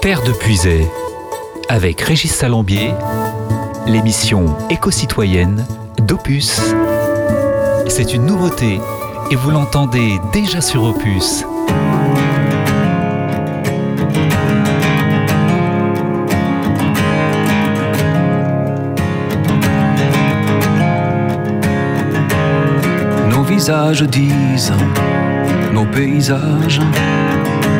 Terre de Puisay, avec Régis Salambier, l'émission éco-citoyenne d'Opus. C'est une nouveauté et vous l'entendez déjà sur Opus. Nos visages disent, nos paysages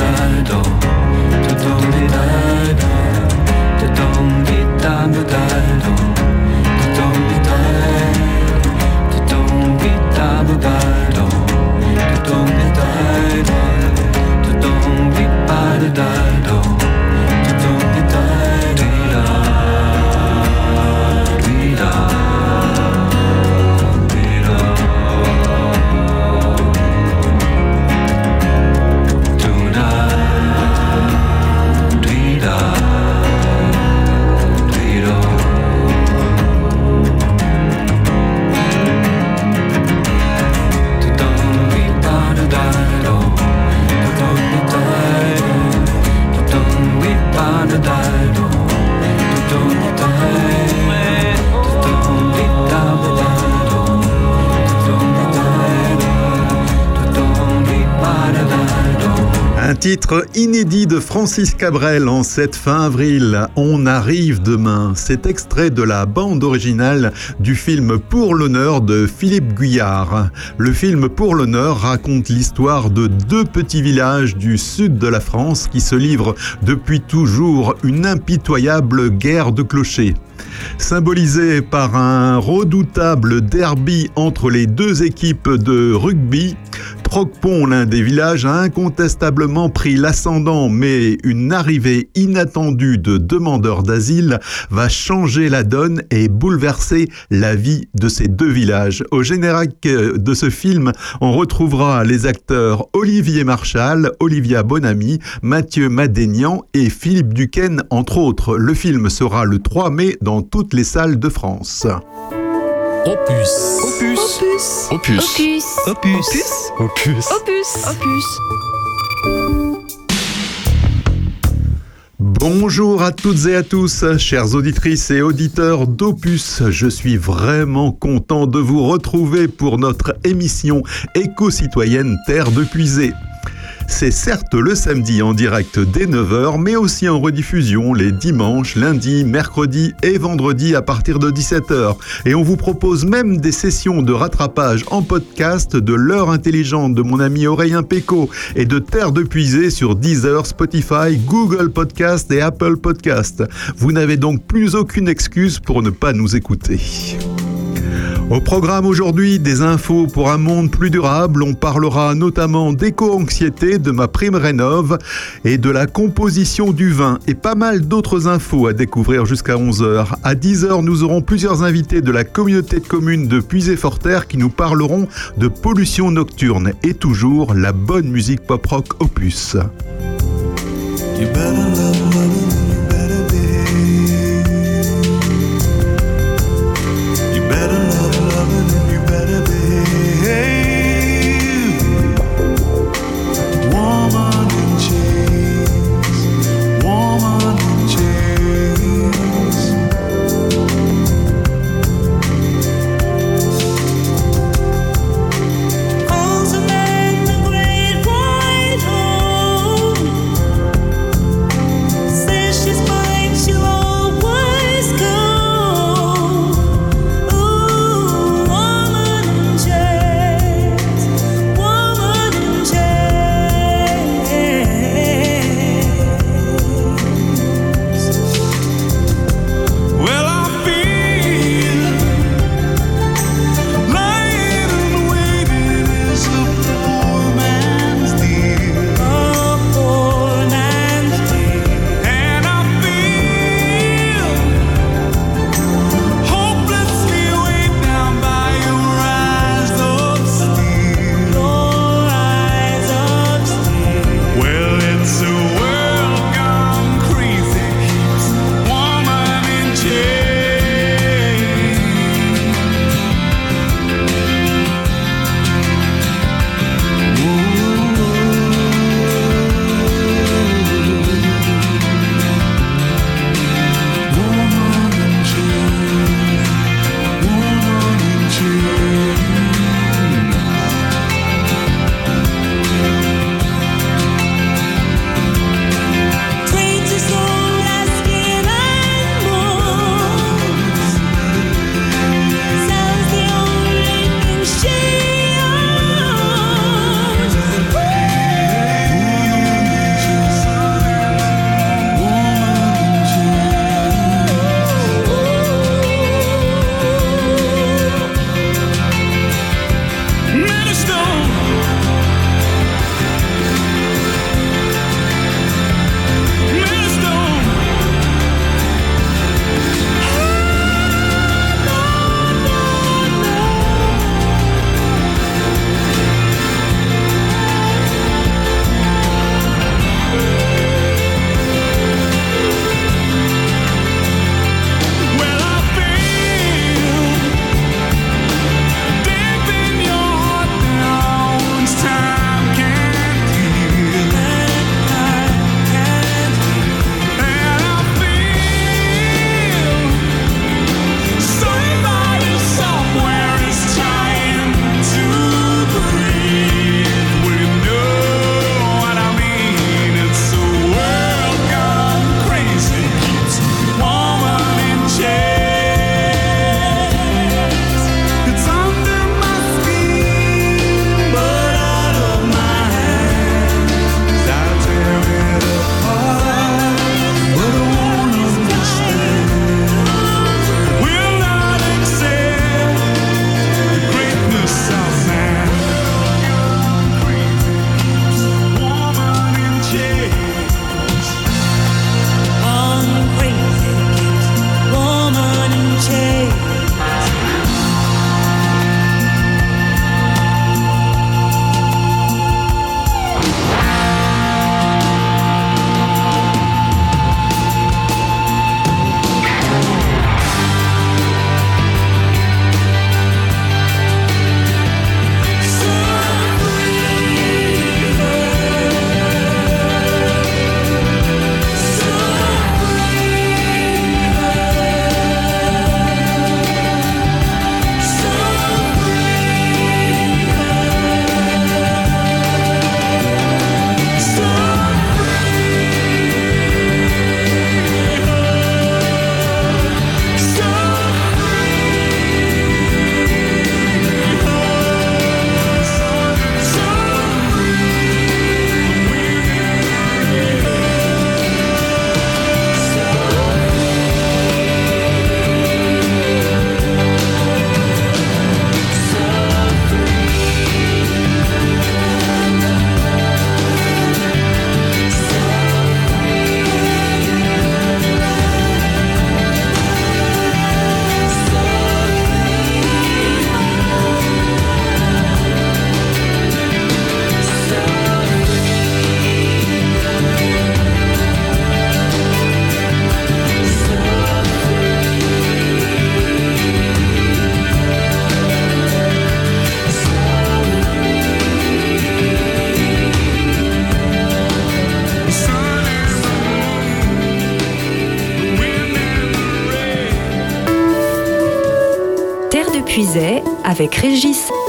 I don't. Inédit de Francis Cabrel en cette fin avril. On arrive demain. C'est extrait de la bande originale du film Pour l'honneur de Philippe Guyard. Le film Pour l'honneur raconte l'histoire de deux petits villages du sud de la France qui se livrent depuis toujours une impitoyable guerre de clochers. Symbolisé par un redoutable derby entre les deux équipes de rugby, Procpont, l'un des villages, a incontestablement pris l'ascendant, mais une arrivée inattendue de demandeurs d'asile va changer la donne et bouleverser la vie de ces deux villages. Au générique de ce film, on retrouvera les acteurs Olivier Marchal, Olivia Bonamy, Mathieu Madénian et Philippe Duquesne, entre autres. Le film sera le 3 mai dans toutes les salles de France. Opus. Opus. Opus. Opus. Opus. Opus. Opus. Opus. Bonjour à toutes et à tous, chères auditrices et auditeurs d'Opus. Je suis vraiment content de vous retrouver pour notre émission éco-citoyenne Terre de Puisée. C'est certes le samedi en direct dès 9h, mais aussi en rediffusion les dimanches, lundis, mercredis et vendredis à partir de 17h. Et on vous propose même des sessions de rattrapage en podcast de l'heure intelligente de mon ami Aurélien Péco et de Terre de Puisée sur Deezer, Spotify, Google Podcast et Apple Podcast. Vous n'avez donc plus aucune excuse pour ne pas nous écouter. Au programme aujourd'hui, des infos pour un monde plus durable. On parlera notamment d'éco-anxiété, de ma prime rénov et de la composition du vin et pas mal d'autres infos à découvrir jusqu'à 11h. À 10h, nous aurons plusieurs invités de la communauté de communes de Puisé-Forterre qui nous parleront de pollution nocturne et toujours la bonne musique pop-rock opus.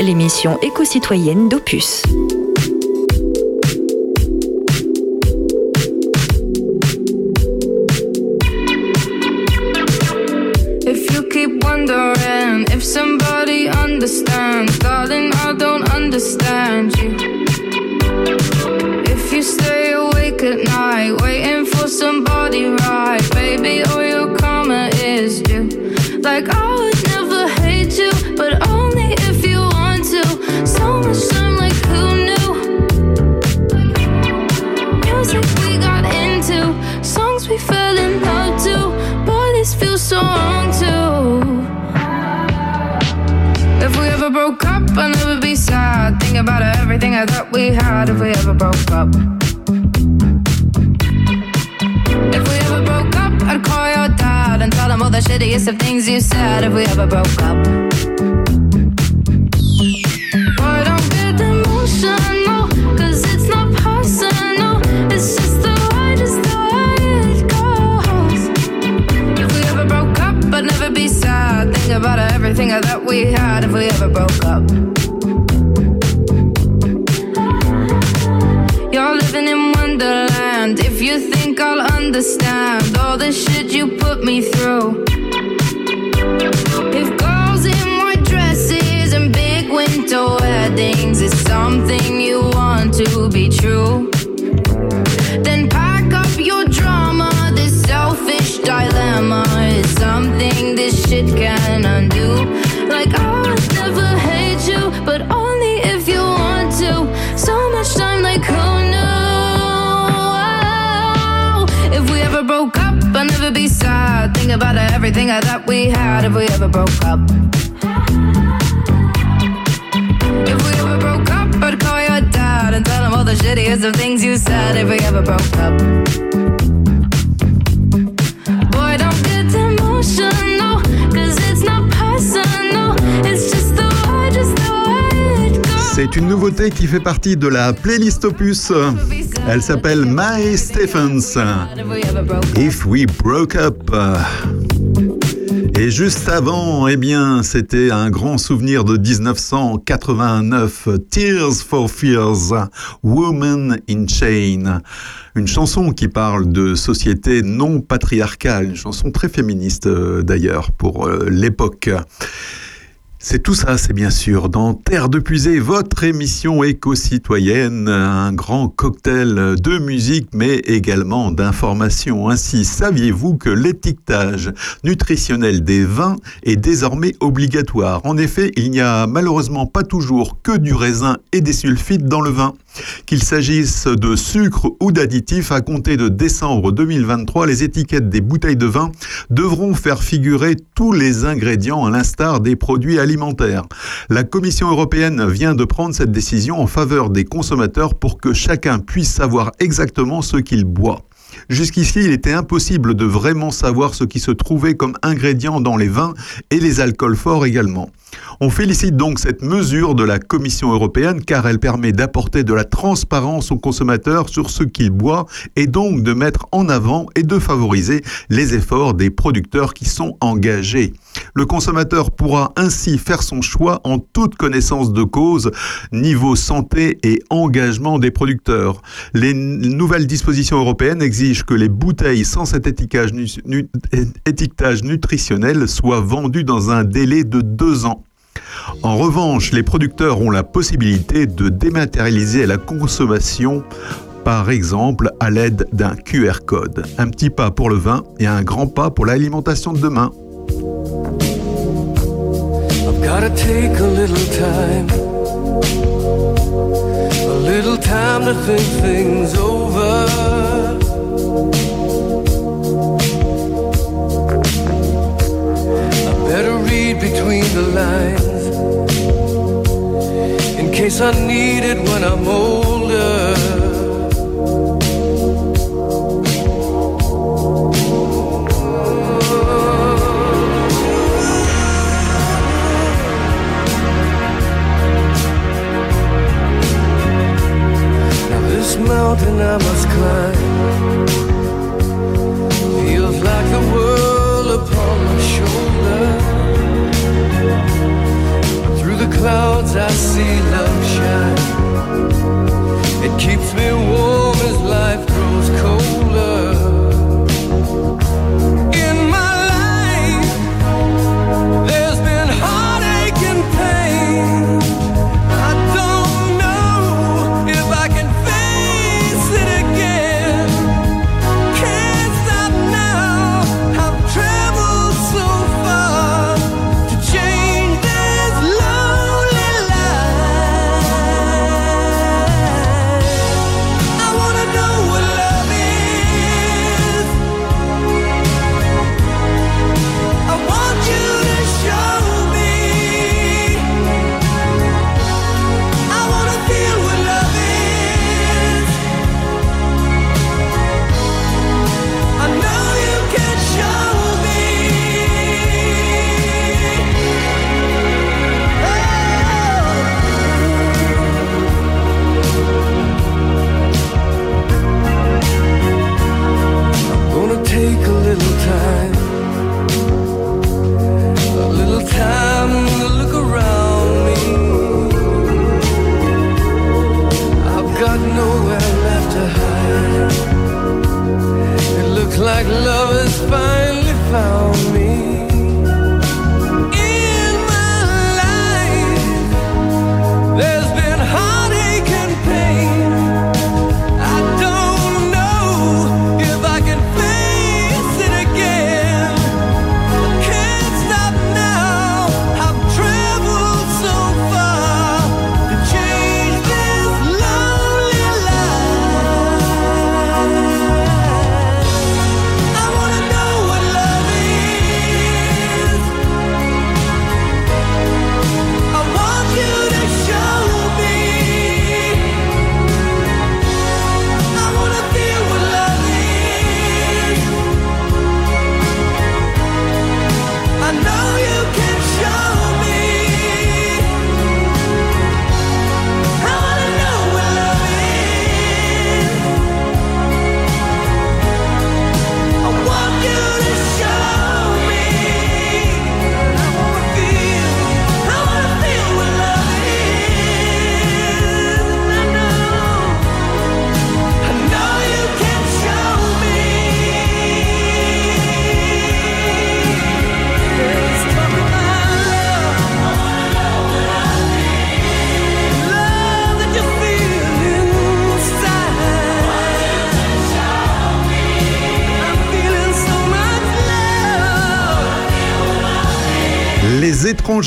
L'émission éco-citoyenne d'Opus. Qui fait partie de la playlist Opus. Elle s'appelle Mae Stephens. If we ever broke up. If We Broke Up. Et juste avant, eh bien, c'était un grand souvenir de 1989, Tears for Fears, Woman in Chain. Une chanson qui parle de société non patriarcale, une chanson très féministe euh, d'ailleurs pour euh, l'époque. C'est tout ça, c'est bien sûr dans Terre de Puisée, votre émission éco-citoyenne, un grand cocktail de musique mais également d'informations. Ainsi, saviez-vous que l'étiquetage nutritionnel des vins est désormais obligatoire? En effet, il n'y a malheureusement pas toujours que du raisin et des sulfites dans le vin. Qu'il s'agisse de sucre ou d'additifs, à compter de décembre 2023, les étiquettes des bouteilles de vin devront faire figurer tous les ingrédients à l'instar des produits alimentaires. La Commission européenne vient de prendre cette décision en faveur des consommateurs pour que chacun puisse savoir exactement ce qu'il boit. Jusqu'ici, il était impossible de vraiment savoir ce qui se trouvait comme ingrédient dans les vins et les alcools forts également. On félicite donc cette mesure de la Commission européenne car elle permet d'apporter de la transparence aux consommateurs sur ce qu'ils boivent et donc de mettre en avant et de favoriser les efforts des producteurs qui sont engagés. Le consommateur pourra ainsi faire son choix en toute connaissance de cause, niveau santé et engagement des producteurs. Les nouvelles dispositions européennes exigent que les bouteilles sans cet étiquetage, étiquetage nutritionnel soient vendues dans un délai de deux ans. En revanche, les producteurs ont la possibilité de dématérialiser la consommation par exemple à l'aide d'un QR code. Un petit pas pour le vin et un grand pas pour l'alimentation de demain. Case I need it when I'm older. Now this mountain I must climb clouds I see love shine. It keeps me warm as life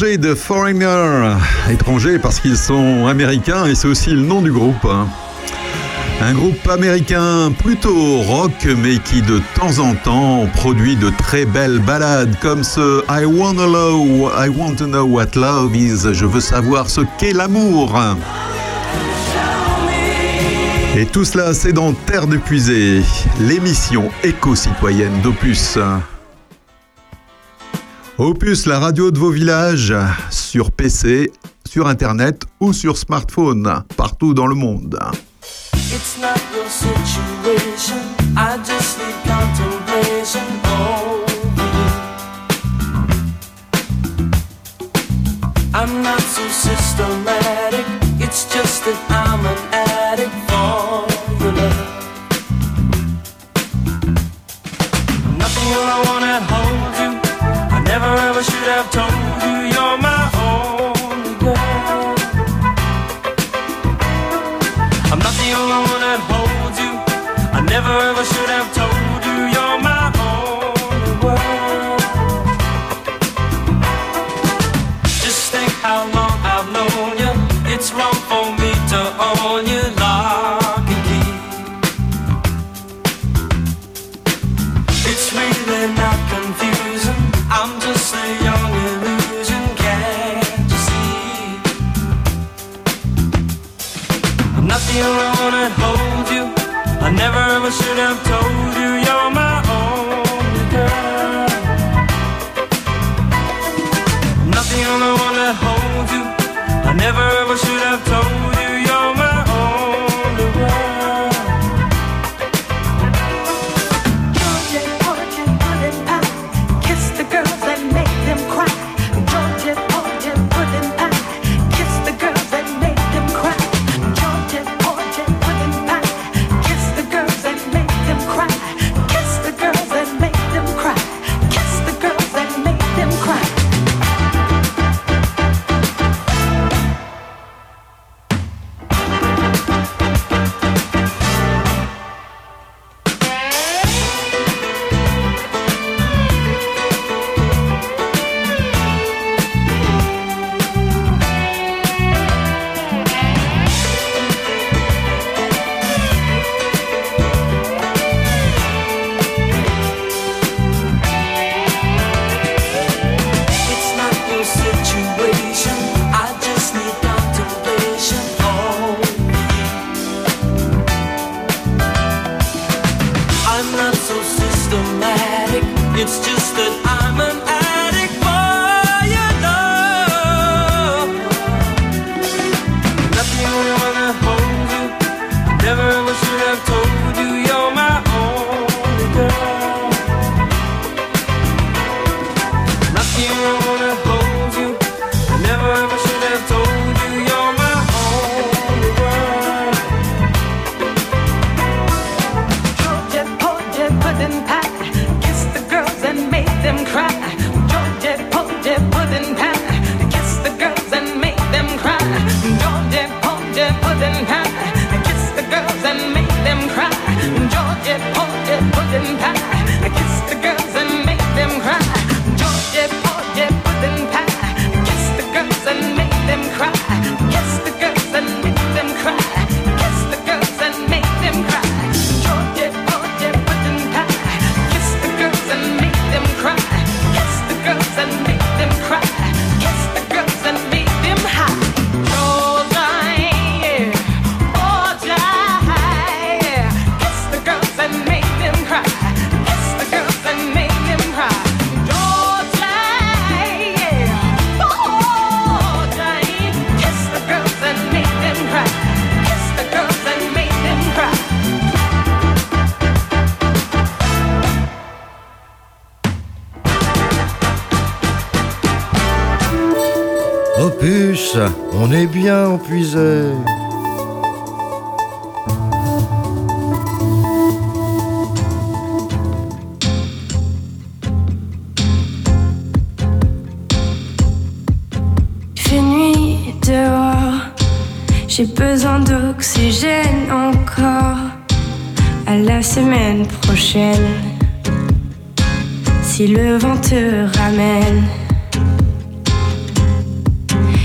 de Foreigner. étrangers parce qu'ils sont américains et c'est aussi le nom du groupe. Hein. Un groupe américain plutôt rock, mais qui de temps en temps produit de très belles ballades, comme ce I Wanna Know, I Want to Know What Love Is. Je veux savoir ce qu'est l'amour. Et tout cela, c'est dans Terre d'Epuisé, l'émission éco-citoyenne d'Opus. Opus, la radio de vos villages, sur PC, sur Internet ou sur smartphone, partout dans le monde.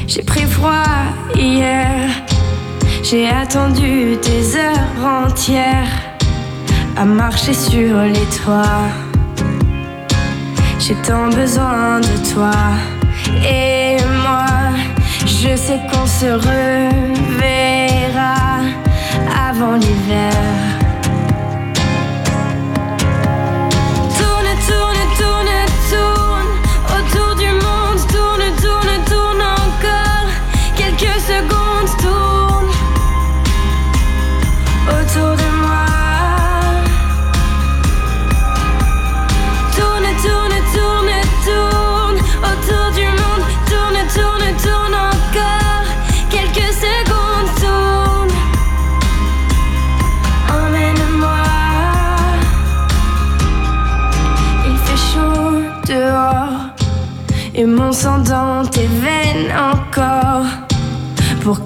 J'ai pris froid hier, j'ai attendu des heures entières à marcher sur les toits. J'ai tant besoin de toi et moi, je sais qu'on se reverra avant l'hiver.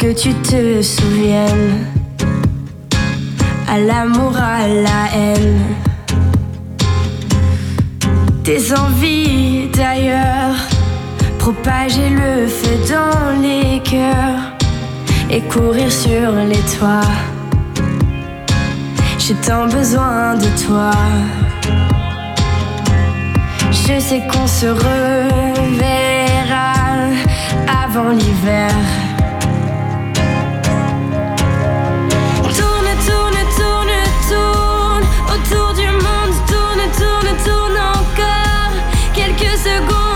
Que tu te souviennes à l'amour, à la haine tes envies d'ailleurs, propager le feu dans les cœurs et courir sur les toits. J'ai tant besoin de toi. Je sais qu'on se reverra avant l'hiver. Quelques secondes,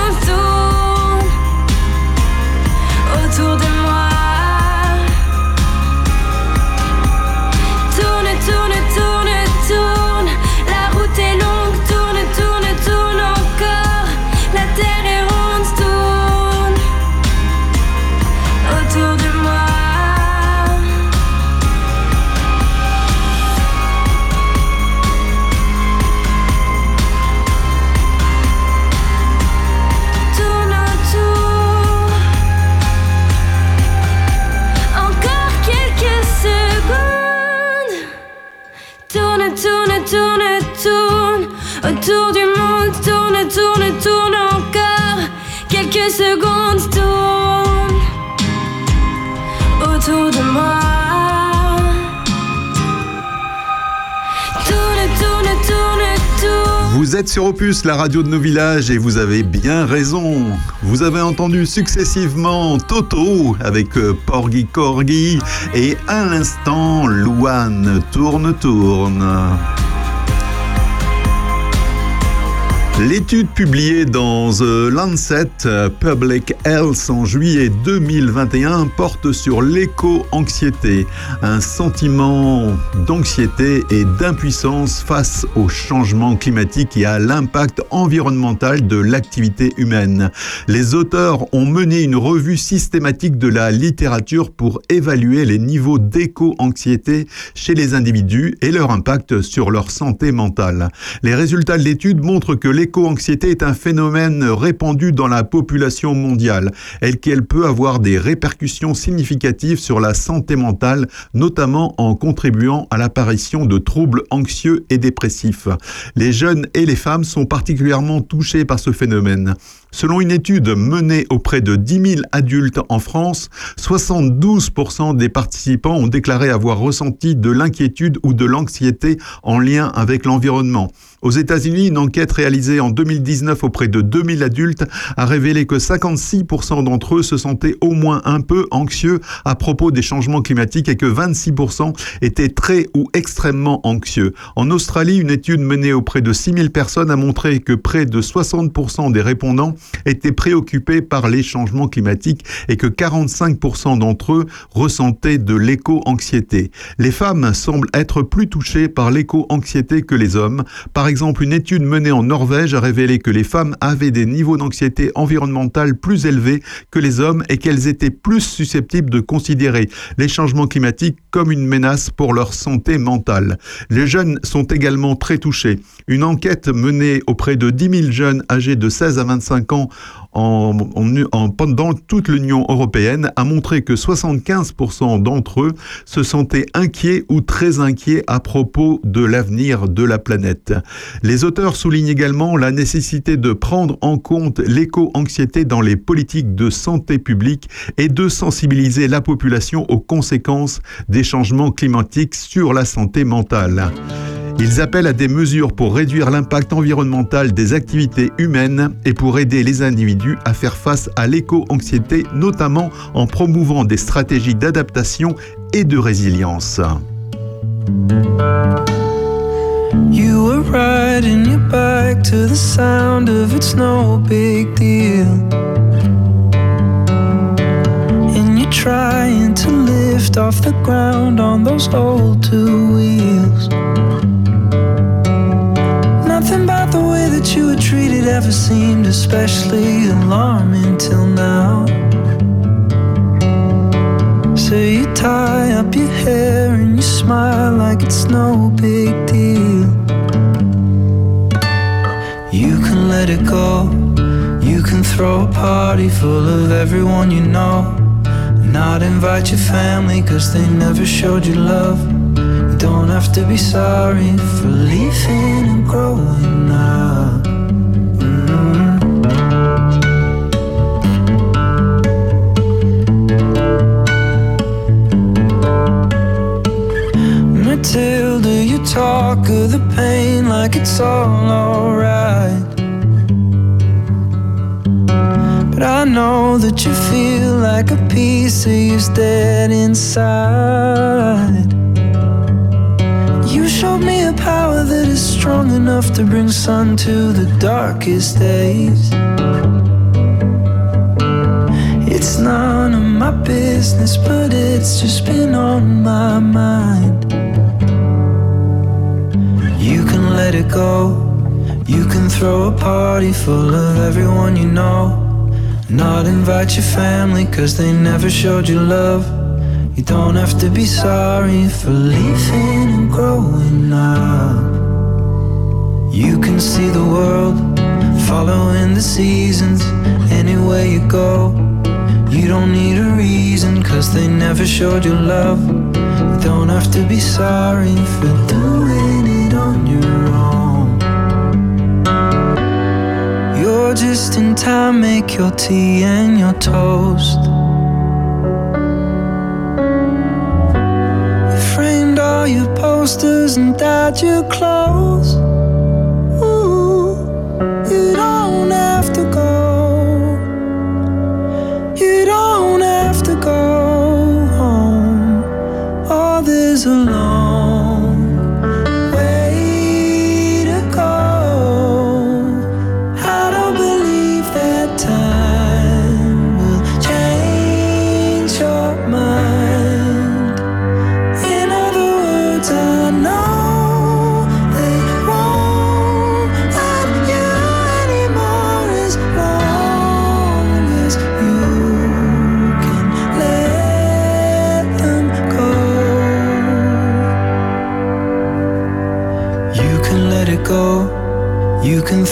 Autour de moi. Vous êtes sur Opus, la radio de nos villages, et vous avez bien raison. Vous avez entendu successivement Toto avec euh, Porgy Corgi et à l'instant Louane Tourne Tourne. L'étude publiée dans The Lancet Public Health en juillet 2021 porte sur l'éco-anxiété, un sentiment d'anxiété et d'impuissance face au changement climatique et à l'impact environnemental de l'activité humaine. Les auteurs ont mené une revue systématique de la littérature pour évaluer les niveaux d'éco-anxiété chez les individus et leur impact sur leur santé mentale. Les résultats de l'étude montrent que l'éco-anxiété est un phénomène répandu dans la population mondiale et qu'elle peut avoir des répercussions significatives sur la santé mentale, notamment en contribuant à l'apparition de troubles anxieux et dépressifs. Les jeunes et les femmes sont particulièrement touchés par ce phénomène. Selon une étude menée auprès de 10 000 adultes en France, 72% des participants ont déclaré avoir ressenti de l'inquiétude ou de l'anxiété en lien avec l'environnement. Aux États-Unis, une enquête réalisée en 2019 auprès de 2000 adultes a révélé que 56% d'entre eux se sentaient au moins un peu anxieux à propos des changements climatiques et que 26% étaient très ou extrêmement anxieux. En Australie, une étude menée auprès de 6000 personnes a montré que près de 60% des répondants étaient préoccupés par les changements climatiques et que 45% d'entre eux ressentaient de l'éco-anxiété. Les femmes semblent être plus touchées par l'éco-anxiété que les hommes. Par exemple, une étude menée en Norvège a révélé que les femmes avaient des niveaux d'anxiété environnementale plus élevés que les hommes et qu'elles étaient plus susceptibles de considérer les changements climatiques comme une menace pour leur santé mentale. Les jeunes sont également très touchés. Une enquête menée auprès de 10 000 jeunes âgés de 16 à 25 ans en, en, pendant toute l'Union européenne a montré que 75% d'entre eux se sentaient inquiets ou très inquiets à propos de l'avenir de la planète. Les auteurs soulignent également la nécessité de prendre en compte l'éco-anxiété dans les politiques de santé publique et de sensibiliser la population aux conséquences des changements climatiques sur la santé mentale. Ils appellent à des mesures pour réduire l'impact environnemental des activités humaines et pour aider les individus à faire face à l'éco-anxiété, notamment en promouvant des stratégies d'adaptation et de résilience. You riding your to the sound of it's no big deal. And you're trying to lift off the ground on those old two wheels. Nothing about the way that you were treated ever seemed especially alarming till now. So you tie up your hair and you smile like it's no big deal. You can let it go. You can throw a party full of everyone you know. Not invite your family cause they never showed you love. You don't have to be sorry for leaving and growing up. Mm-hmm. Matilda, you talk of the pain like it's all alright. But I know that you feel like a piece of you's dead inside. You showed me a power that is strong enough to bring sun to the darkest days. It's none of my business, but it's just been on my mind. You can let it go. You can throw a party full of everyone you know. Not invite your family cause they never showed you love. You don't have to be sorry for leaving and growing up. You can see the world following the seasons anywhere you go. You don't need a reason cause they never showed you love. You don't have to be sorry for doing it on your own. Just in time, make your tea and your toast. You framed all your posters and dyed your clothes.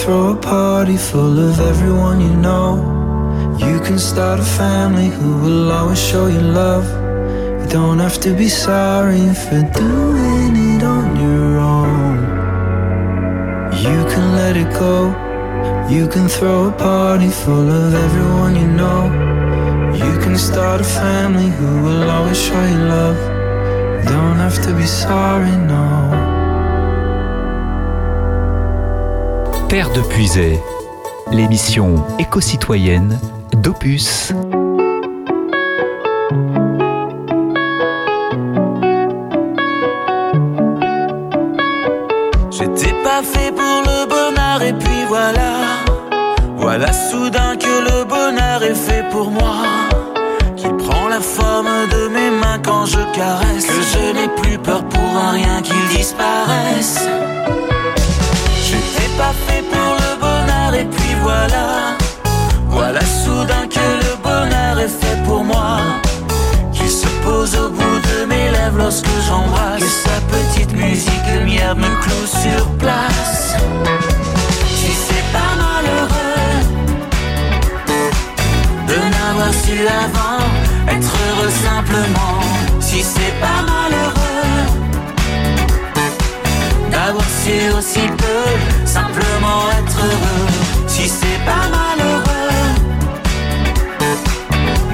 Throw a party full of everyone you know. You can start a family who will always show you love. You don't have to be sorry for doing it on your own. You can let it go. You can throw a party full of everyone you know. You can start a family who will always show you love. You don't have to be sorry, no. Terre de Puisay, l'émission éco-citoyenne d'Opus. J'étais pas fait pour le bonheur et puis voilà. Voilà soudain que le bonheur est fait pour moi. Qu'il prend la forme de mes mains quand je caresse. Que je n'ai plus peur pour un rien qu'il disparaisse. Pas fait pour le bonheur et puis voilà. Voilà soudain que le bonheur est fait pour moi. Qu'il se pose au bout de mes lèvres lorsque j'embrasse. Que sa petite musique lumière me cloue sur place. Si c'est pas malheureux de n'avoir su avant être heureux simplement. Si c'est pas malheureux su aussi peu simplement être heureux. Si c'est pas malheureux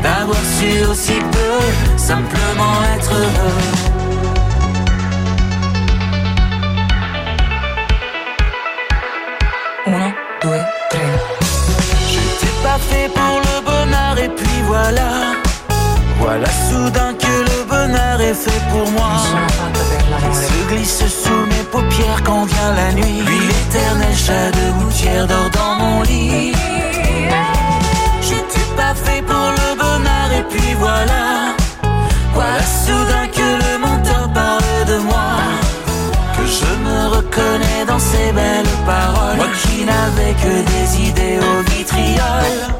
d'avoir su aussi peu simplement être heureux. J'étais pas fait pour le bonheur et puis voilà. Voilà soudain que le bonheur est fait pour moi. Il se glisse sous mes paupières quand vient la nuit. Puis l'éternel chat de gouttière dort dans mon lit. J'étais pas fait pour le bonheur et puis voilà. Voilà soudain que le menteur parle de moi. Que je me reconnais dans ces belles paroles. Moi qui n'avais que des idées au vitriol.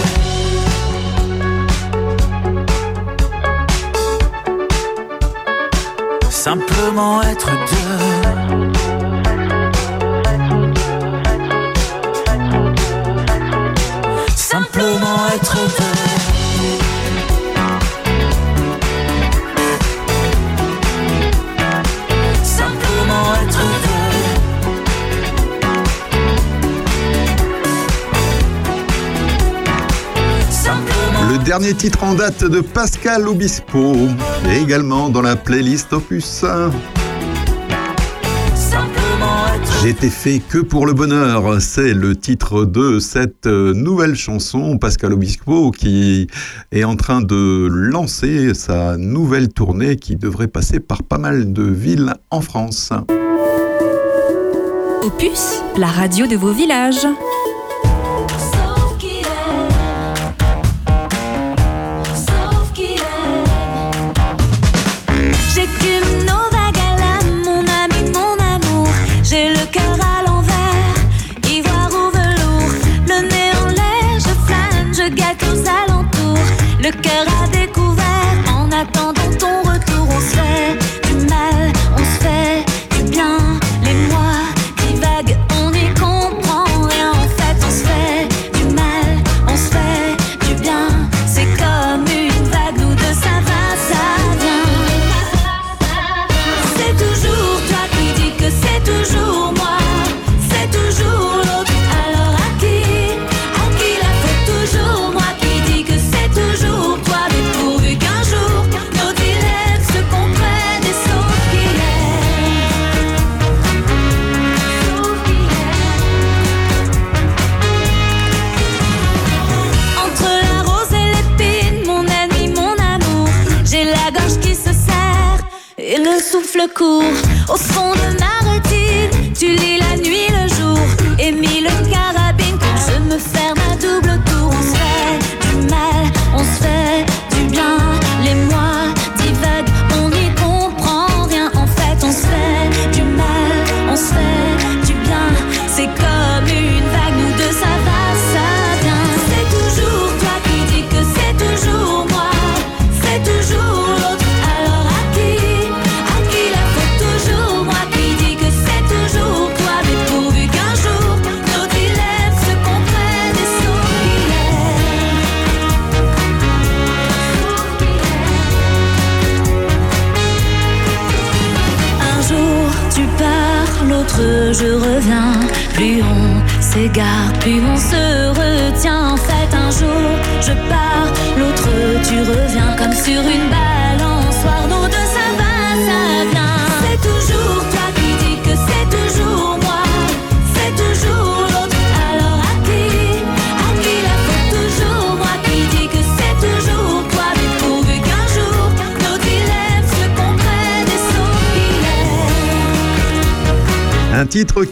Simplement être deux. Simplement être deux. Dernier titre en date de Pascal Obispo, et également dans la playlist Opus. J'étais fait que pour le bonheur, c'est le titre de cette nouvelle chanson. Pascal Obispo qui est en train de lancer sa nouvelle tournée qui devrait passer par pas mal de villes en France. Opus, la radio de vos villages.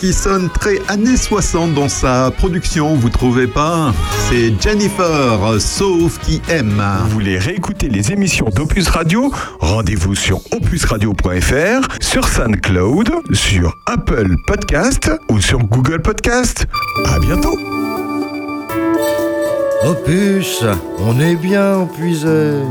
Qui sonne très années 60 dans sa production, vous trouvez pas? C'est Jennifer, sauf qui aime. Vous voulez réécouter les émissions d'Opus Radio? Rendez-vous sur opusradio.fr, sur SoundCloud, sur Apple Podcast ou sur Google Podcast. À bientôt. Opus, on est bien épuisé.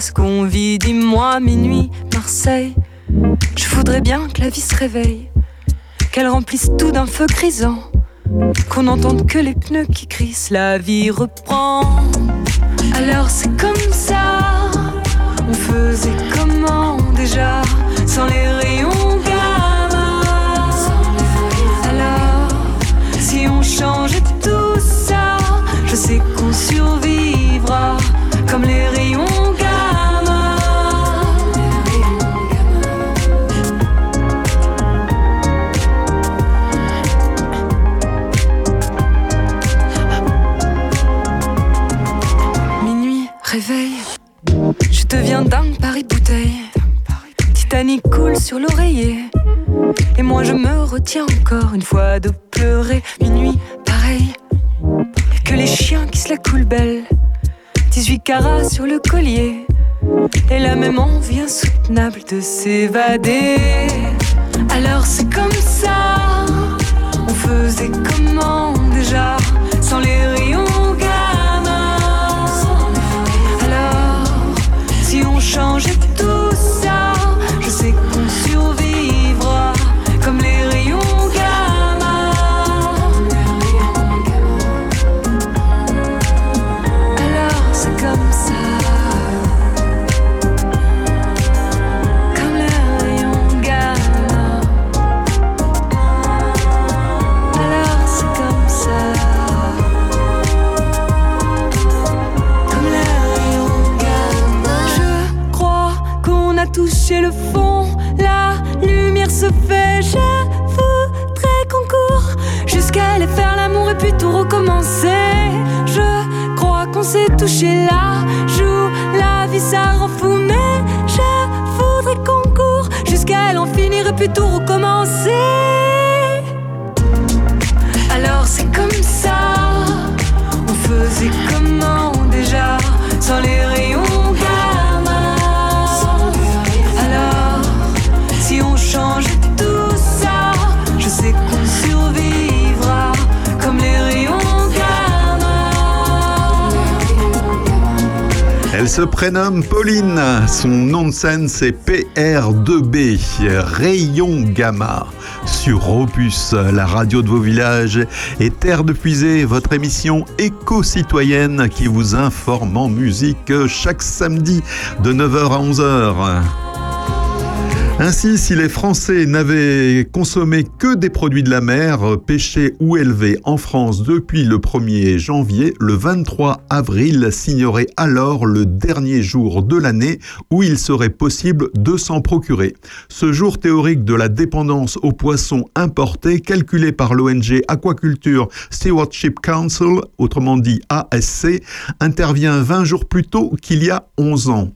Ce qu'on vit, dis-moi, minuit, Marseille. Je voudrais bien que la vie se réveille, qu'elle remplisse tout d'un feu grisant, qu'on n'entende que les pneus qui crissent, la vie reprend. Alors c'est comme ça, on faisait comment déjà, sans les rayons deviens dingue Paris bouteille. Titanic coule sur l'oreiller. Et moi je me retiens encore une fois de pleurer. Minuit, pareil. Que les chiens qui se la coulent belle. 18 carats sur le collier. Et la même envie insoutenable de s'évader. Alors c'est comme ça. On faisait comment déjà sans les rayons si a touché le fond. La lumière se fait. Je voudrais qu'on court jusqu'à aller faire l'amour et puis tout recommencer. Je crois qu'on s'est touché là. Joue la vie, ça rend fou. Mais je voudrais qu'on court jusqu'à elle en finir et puis tout recommencer. Alors c'est comme ça. On faisait comment déjà sans les rayons Elle se prénomme Pauline, son nom de scène c'est PR2B, Rayon Gamma. Sur Opus, la radio de vos villages et Terre de Puisée, votre émission éco-citoyenne qui vous informe en musique chaque samedi de 9h à 11h. Ainsi, si les Français n'avaient consommé que des produits de la mer, pêchés ou élevés en France depuis le 1er janvier, le 23 avril signerait alors le dernier jour de l'année où il serait possible de s'en procurer. Ce jour théorique de la dépendance aux poissons importés, calculé par l'ONG Aquaculture Stewardship Council, autrement dit ASC, intervient 20 jours plus tôt qu'il y a 11 ans.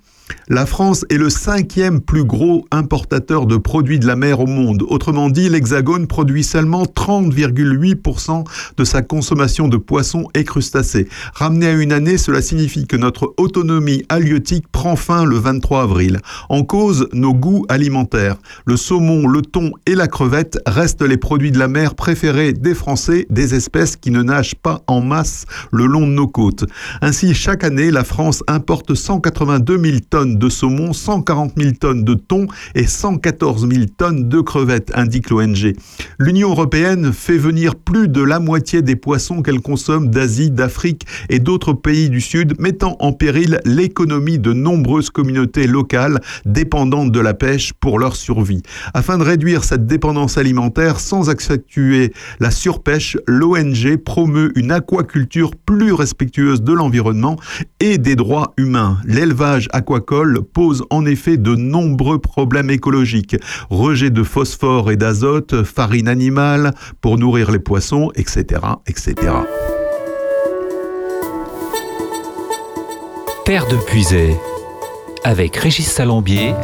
La France est le cinquième plus gros importateur de produits de la mer au monde. Autrement dit, l'Hexagone produit seulement 30,8% de sa consommation de poissons et crustacés. Ramené à une année, cela signifie que notre autonomie halieutique prend fin le 23 avril. En cause, nos goûts alimentaires. Le saumon, le thon et la crevette restent les produits de la mer préférés des Français, des espèces qui ne nagent pas en masse le long de nos côtes. Ainsi, chaque année, la France importe 182 000 tonnes de saumon, 140 000 tonnes de thon et 114 000 tonnes de crevettes, indique l'ONG. L'Union européenne fait venir plus de la moitié des poissons qu'elle consomme d'Asie, d'Afrique et d'autres pays du Sud, mettant en péril l'économie de nombreuses communautés locales dépendantes de la pêche pour leur survie. Afin de réduire cette dépendance alimentaire sans accentuer la surpêche, l'ONG promeut une aquaculture plus respectueuse de l'environnement et des droits humains. L'élevage aquacole pose en effet de nombreux problèmes écologiques. Rejet de phosphore et d'azote, farine animale pour nourrir les poissons, etc. etc. Terre de Puisay, avec Régis Salambier,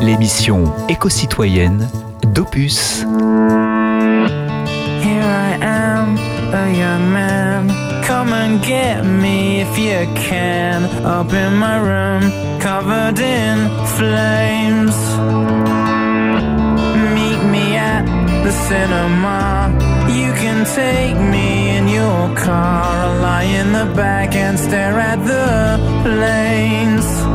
l'émission éco-citoyenne d'Opus. Here I am, a young man. Come and get me if you can. Up in my room, covered in flames. Meet me at the cinema. You can take me in your car. I'll lie in the back and stare at the planes.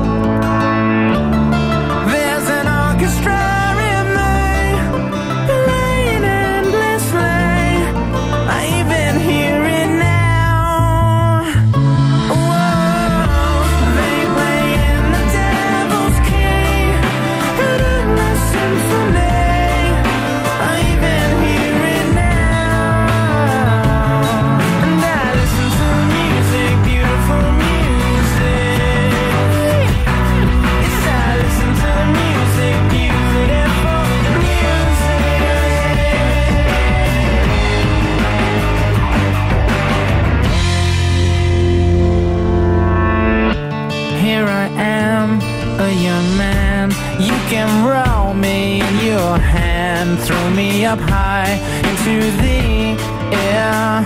Up high into the air.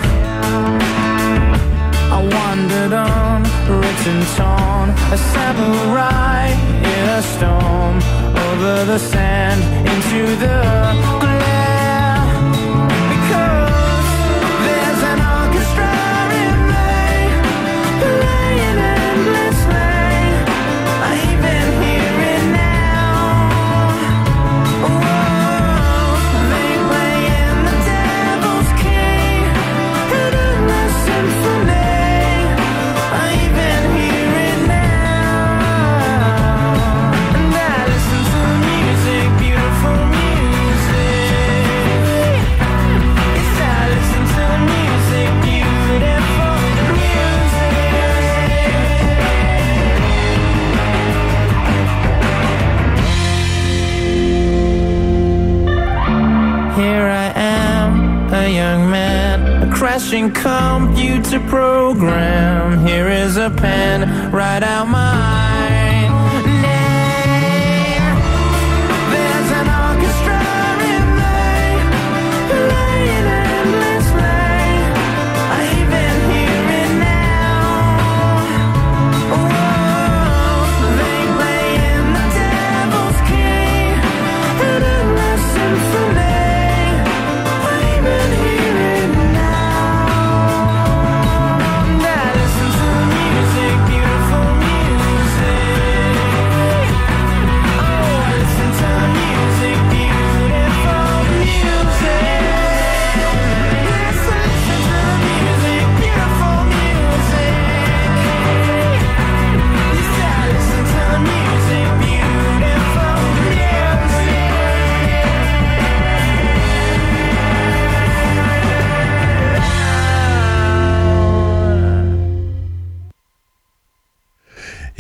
I wandered on, written torn, a samurai in a storm, over the sand, into the computer program. Here is a pen, write out my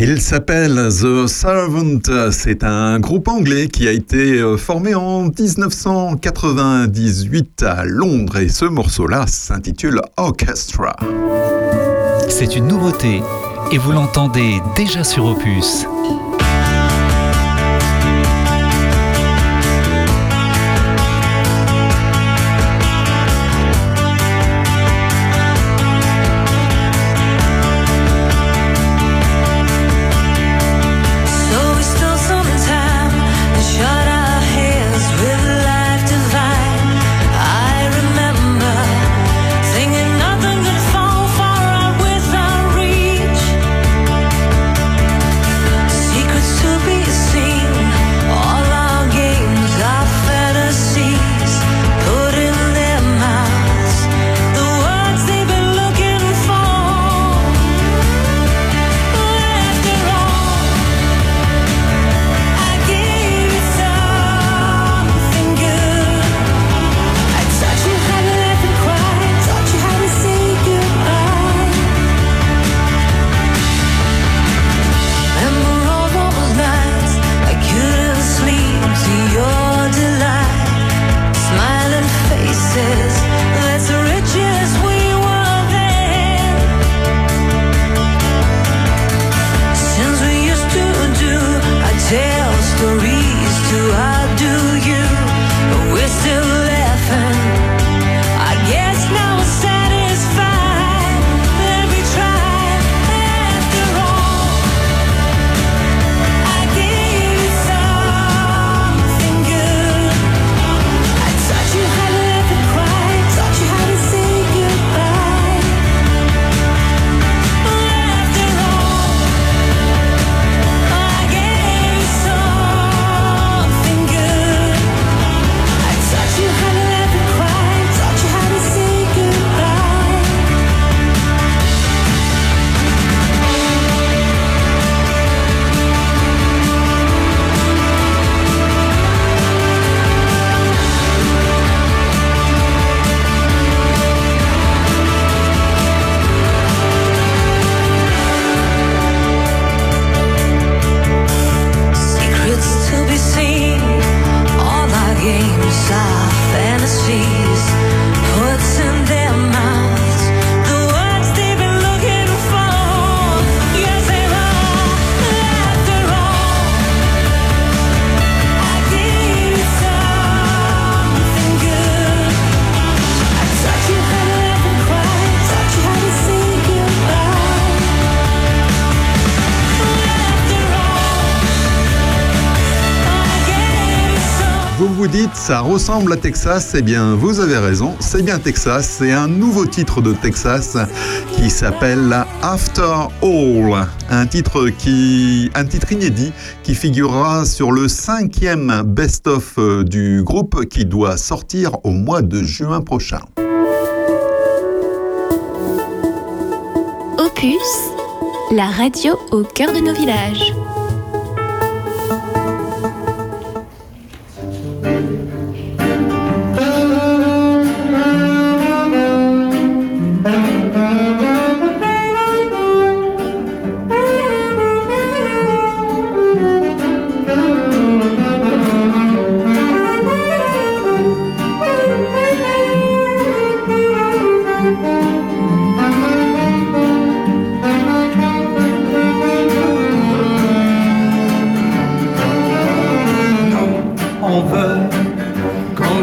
Il s'appelle The Servant. C'est un groupe anglais qui a été euh, formé en 1998 à Londres et ce morceau-là s'intitule Orchestra. C'est une nouveauté et vous l'entendez déjà sur Opus. Ça ressemble à Texas Eh bien, vous avez raison, c'est bien Texas. C'est un nouveau titre de Texas qui s'appelle After All. Un titre, qui, un titre inédit qui figurera sur le cinquième best-of euh, du groupe qui doit sortir au mois de juin prochain. Opus, la radio au cœur de nos villages.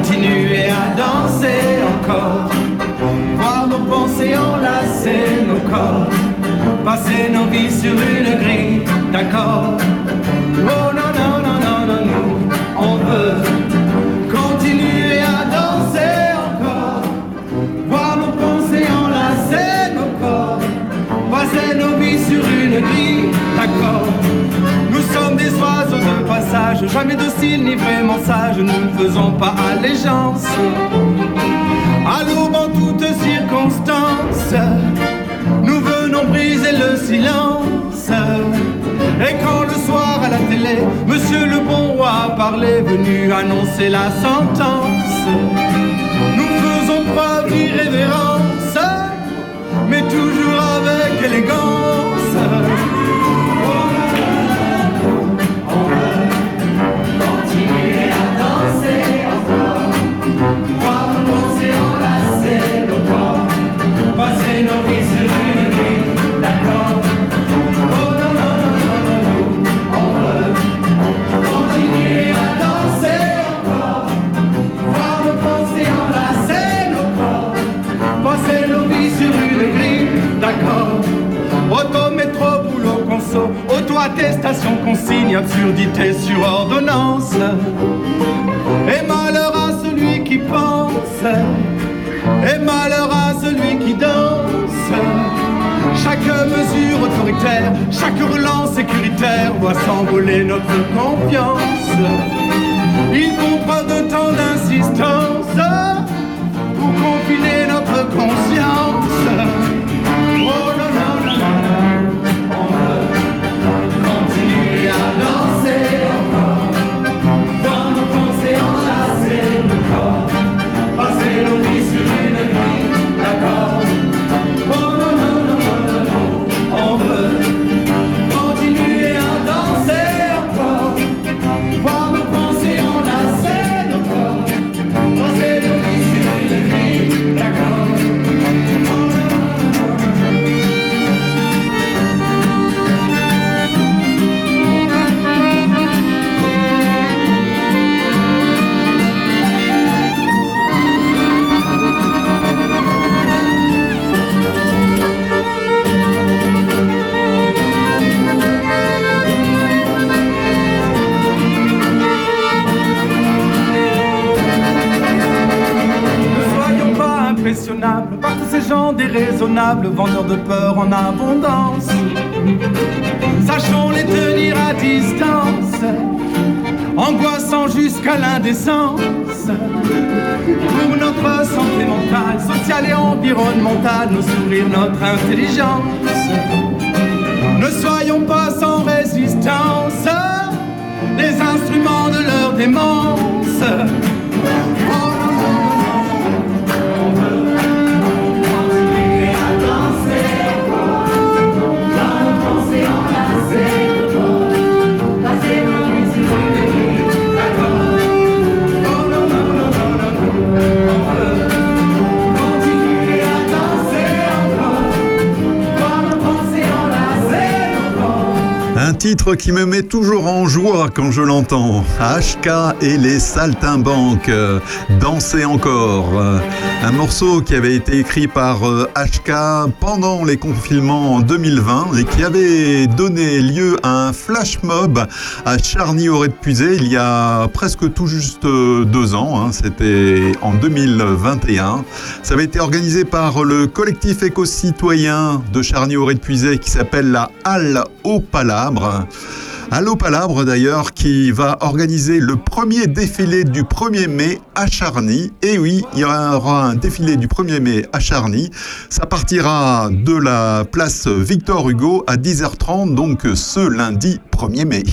Continuer à danser encore, voir nos pensées enlacer nos corps, passer nos vies sur une grille d'accord. Oh non, non, non, non, non, non, on veut continuer à danser encore, voir nos pensées enlacer nos corps, passer nos vies sur une grille d'accord. Nous sommes des oiseaux de passage, jamais dociles ni vraiment sages, nous ne faisons pas allégeance. À l'aube en toutes circonstances, nous venons briser le silence. Et quand le soir à la télé, Monsieur le bon roi parlait, venu annoncer la sentence, nous faisons preuve d'irrévérence, mais toujours avec élégance. Auto-attestation, consigne, absurdité sur ordonnance. Et malheur à celui qui pense, et malheur à celui qui danse. Chaque mesure autoritaire, chaque relance sécuritaire voit s'envoler notre confiance. Ils font preuve de tant d'insistance pour confiner notre conscience. Danser gens déraisonnables, vendeurs de peur en abondance. Sachons les tenir à distance, angoissant jusqu'à l'indécence. Pour notre santé mentale, sociale et environnementale, nos sourires, notre intelligence. Ne soyons pas sans résistance, les instruments de leur démence. titre qui me met toujours en joie quand je l'entends. HK et les saltimbanques. Danser encore. Un morceau qui avait été écrit par euh, HK pendant les confinements en 2020 et qui avait donné lieu à un flash mob à charny aurait puisé il y a presque tout juste euh, deux ans. Hein. C'était en 2021. Ça avait été organisé par le collectif éco-citoyen de charny aurait puisé qui s'appelle la Halle aux Palabres Allo Palabre d'ailleurs qui va organiser le premier défilé du 1er mai à Charny. Et oui, il y aura un défilé du 1er mai à Charny. Ça partira de la place Victor Hugo à 10h30, donc ce lundi 1er mai.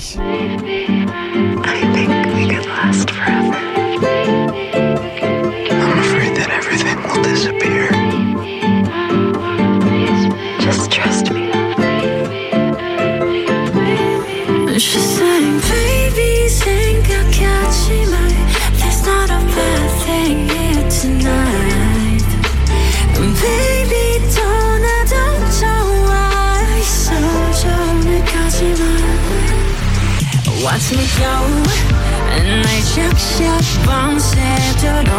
She sang, baby, 생각하지 마. There's not a bad thing here tonight. Baby, 떠나도 좋아. 있어, 저녁까지만. Watch me go. 날 샥샥 밤새도록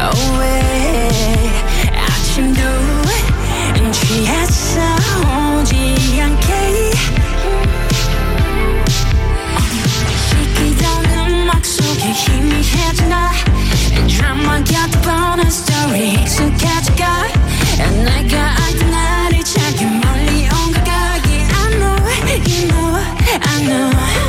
away. 아침도 취했어 오지 않게. 시키던 음악 속에 희미해지나 드라마 같은 뻔한 스토리 익숙해져가 내가 알던 나를 찾기 멀리 온 걸까 Yeah I know, you know, I know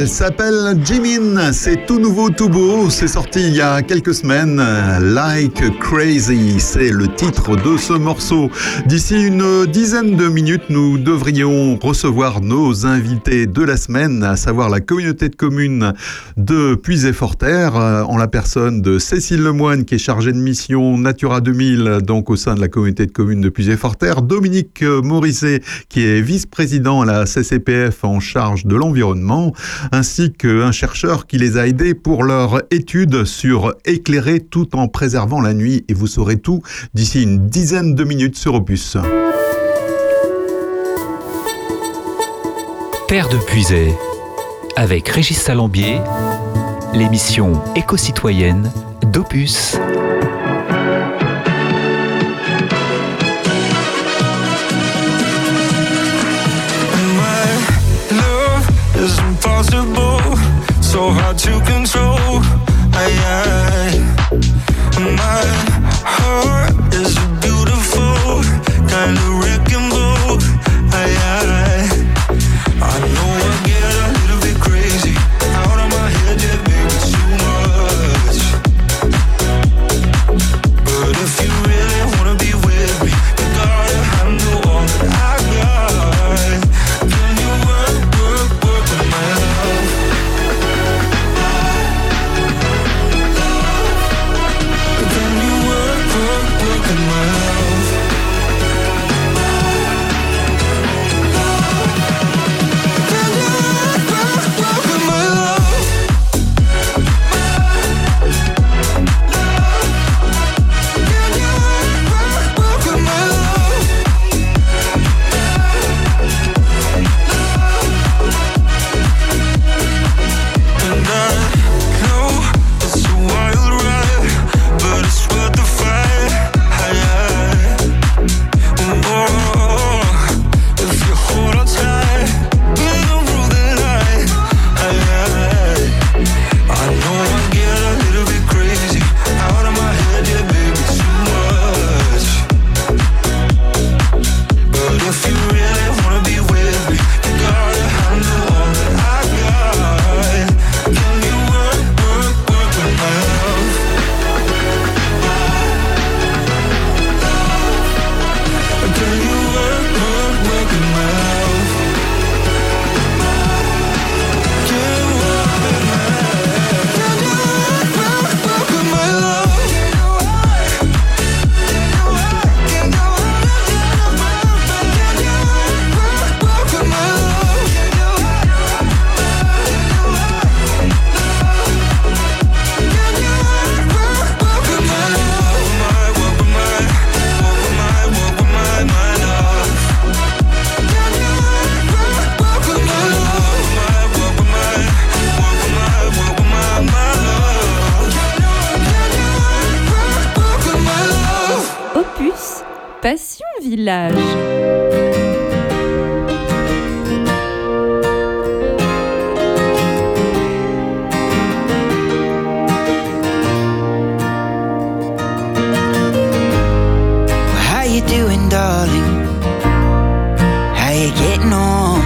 Elle s'appelle Jimin, c'est tout nouveau, tout beau, c'est sorti il y a quelques semaines. Like Crazy, c'est le titre de ce morceau. D'ici une dizaine de minutes, nous devrions recevoir nos invités de la semaine, à savoir la communauté de communes de Puisé-Forterre, euh, en la personne de Cécile Lemoine, qui est chargée de mission Natura 2000, donc au sein de la communauté de communes de Puisé-Forterre, Dominique euh, Morisset, qui est vice-président à la CCPF en charge de l'environnement, qu'un chercheur qui les a aidés pour leur étude sur éclairer tout en préservant la nuit. Et vous saurez tout d'ici une dizaine de minutes sur Opus. Terre de Puisay, avec Régis Salambier, l'émission éco-citoyenne d'Opus. Is impossible, so hard to control. I, I, my Village. How you doing, darling? How you getting on?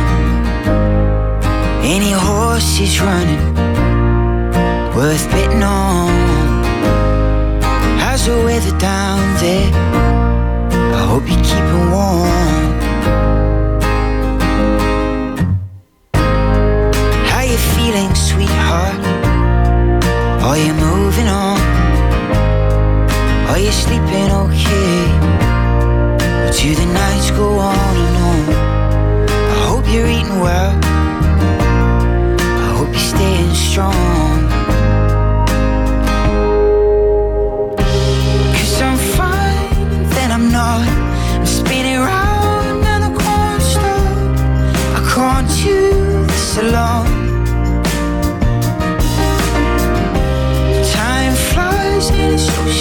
Any horses running worth betting on? How's the weather down there? Hope you're keeping warm. How you feeling, sweetheart? Are you moving on? Are you sleeping okay? Or do the nights go on and on? I hope you're eating well. I hope you're staying strong.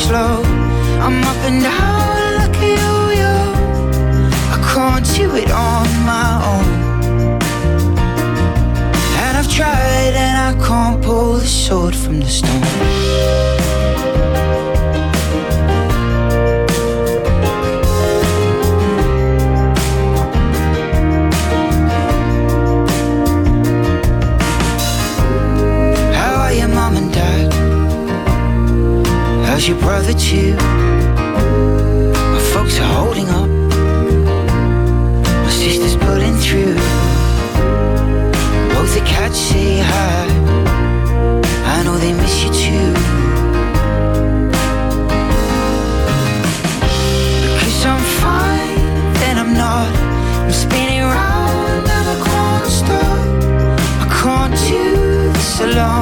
Slow. I'm up and down like a yo-yo. I can't do it on my own. And I've tried and I can't pull the sword from the stone. How's your brother too? My folks are holding up. My sister's pulling through. Both the cats say hi. I know they miss you too. Because I'm fine, then I'm not. I'm spinning round and I can't stop. I can't do this alone.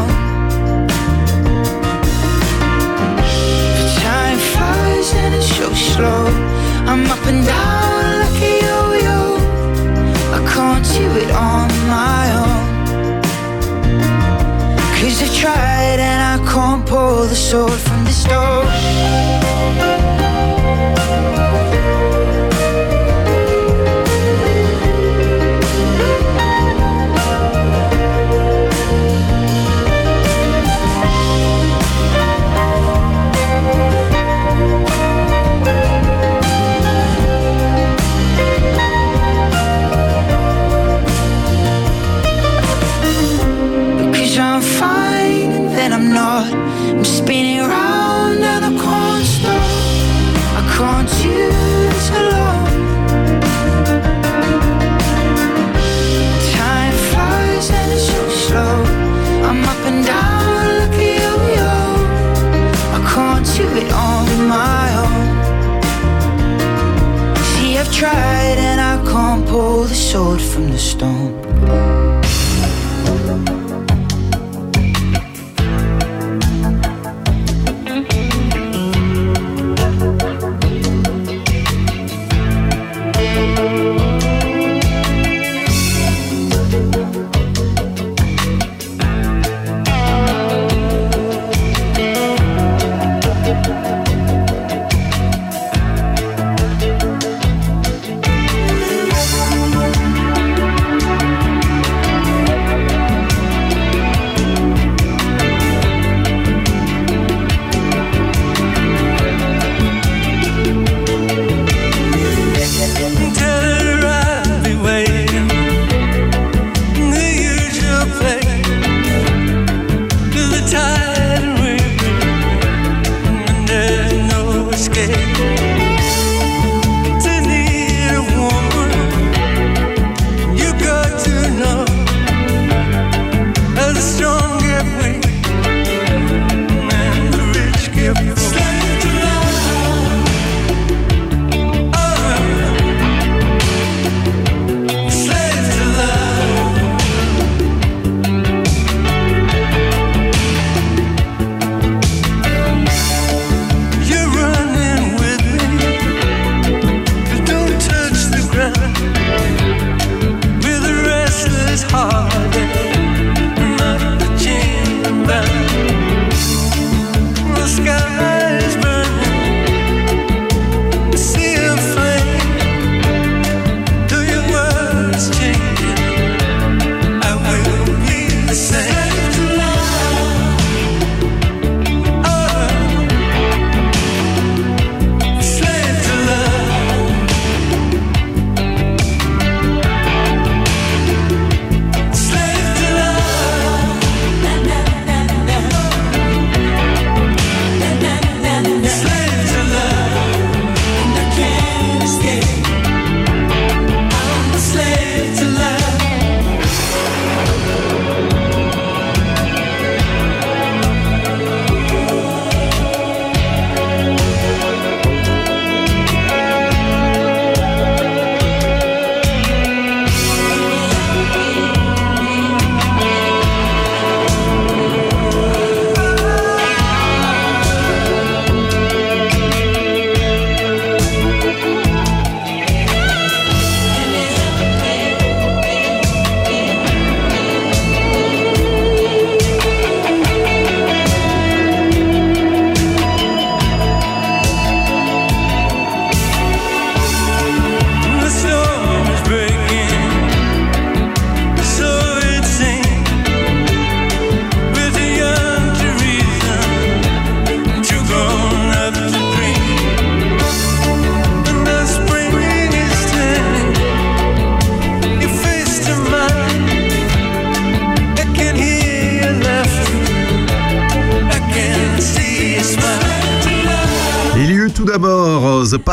Slow. I'm up and down like a yo-yo. I can't do it on my own. Cause I've tried and I can't pull the sword from the stone. Spinning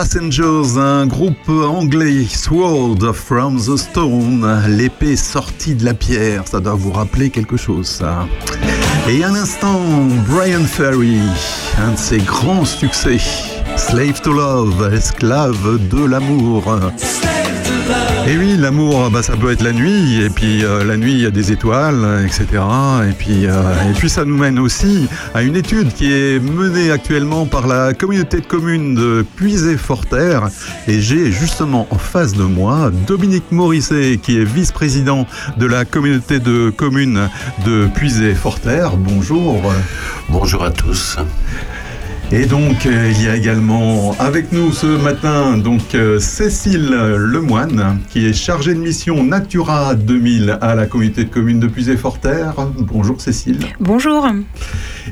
Passengers, un groupe anglais, Sword from the Stone, l'épée sortie de la pierre, ça doit vous rappeler quelque chose ça. Et un instant, Brian Ferry, un de ses grands succès, Slave to Love, esclave de l'amour. Et oui, l'amour, bah, ça peut être la nuit, et puis euh, la nuit, il y a des étoiles, etc. Et puis, euh, et puis ça nous mène aussi à une étude qui est menée actuellement par la communauté de communes de Puisé-Forterre. Et j'ai justement en face de moi Dominique Morisset, qui est vice-président de la communauté de communes de Puisé-Forterre. Bonjour. Bonjour à tous. Et donc, euh, il y a également avec nous ce matin donc euh, Cécile Lemoine, qui est chargée de mission Natura 2000 à la communauté de communes de Puisé-Forterre. Bonjour Cécile. Bonjour.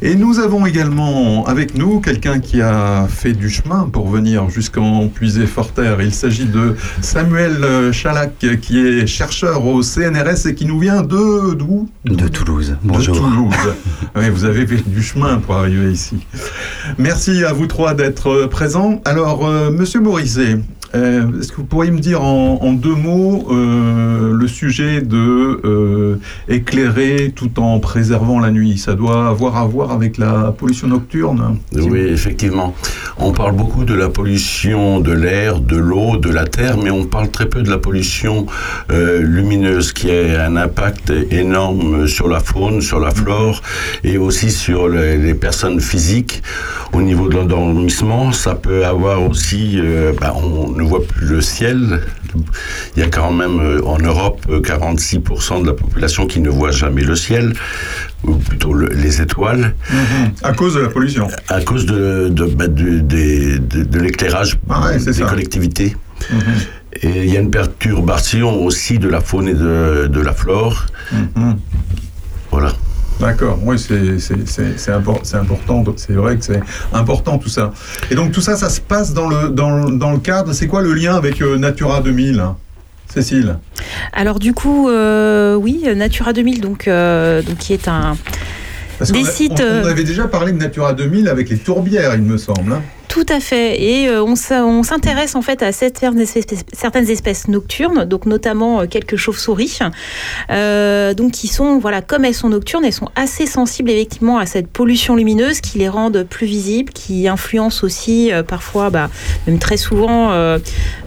Et nous avons également avec nous quelqu'un qui a fait du chemin pour venir jusqu'en Puisé-Forterre. Il s'agit de Samuel euh, Chalac, qui est chercheur au CNRS et qui nous vient de d'où? De Toulouse. Bonjour. De Toulouse. oui, vous avez fait du chemin pour arriver ici. Merci à vous trois d'être euh, présents. Alors, euh, Monsieur Morizet, euh, est-ce que vous pourriez me dire en, deux mots euh, le sujet de euh, éclairer tout en préservant la nuit? Ça doit avoir à voir avec la pollution nocturne Oui, effectivement. On parle beaucoup de la pollution de l'air, de l'eau, de la terre, mais on parle très peu de la pollution lumineuse qui a un impact énorme sur la faune, sur la flore et aussi sur les, personnes physiques. Au niveau de l'endormissement, ça peut avoir aussi, bah, ne voit plus le ciel. Il y a quand même euh, en Europe euh, 46% de la population qui ne voit jamais le ciel, ou plutôt le- les étoiles. À cause de la pollution À cause de, de, bah, de, de l'éclairage Ah ouais, des ça. collectivités. Et il y a une perturbation aussi de la faune et de, de la flore. Voilà. D'accord, oui, c'est c'est- c'est- c'est impor- c'est important, c'est vrai que c'est important tout ça. Et donc tout ça, ça se passe dans le, dans, dans le cadre, c'est quoi le lien avec euh, Natura 2000 hein? Cécile? Alors du coup, euh, oui, Natura 2000, donc, euh, donc qui est un Parce des qu'on a- sites. on, on avait déjà parlé de Natura 2000 avec les tourbières, il me semble. hein. Tout à fait. Et euh, on s'intéresse en fait à certaines espèces, nocturnes, donc notamment euh, quelques chauves-souris, euh, donc qui sont, voilà, comme elles sont nocturnes, elles sont assez sensibles effectivement à cette pollution lumineuse qui les rendent plus visibles, qui influence aussi parfois, bah, même très souvent,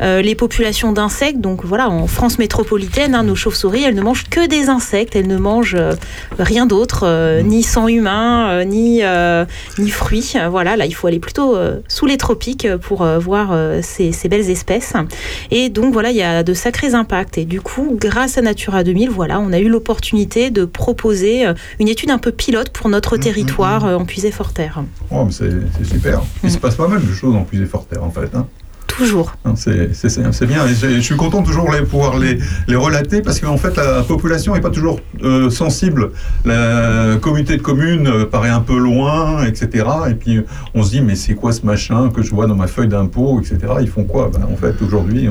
les populations d'insectes. Donc voilà, en France métropolitaine, hein, nos chauves-souris, elles ne mangent que des insectes, elles ne mangent rien d'autre, ni sang humain, ni, ni fruits. Voilà, là, il faut aller plutôt sous les tropiques pour euh, voir euh, ces, ces belles espèces. Et donc, voilà, il y a de sacrés impacts. Et du coup, grâce à Natura 2000, voilà, on a eu l'opportunité de proposer euh, une étude un peu pilote pour notre territoire euh, en Puisé-Forterre. Oh, mais c'est c'est super. Il se Mm. passe pas mal de choses en plus Forterre en fait. hein. Toujours. C'est bien. Et je, je suis content toujours de pouvoir les, les relater parce qu'en fait, la population n'est pas toujours euh, sensible. La communauté de communes euh, paraît un peu loin, etc. Et puis, euh, on se dit, mais c'est quoi ce machin que je vois dans ma feuille d'impôt, etc. Ils font quoi? Ben, En fait, aujourd'hui,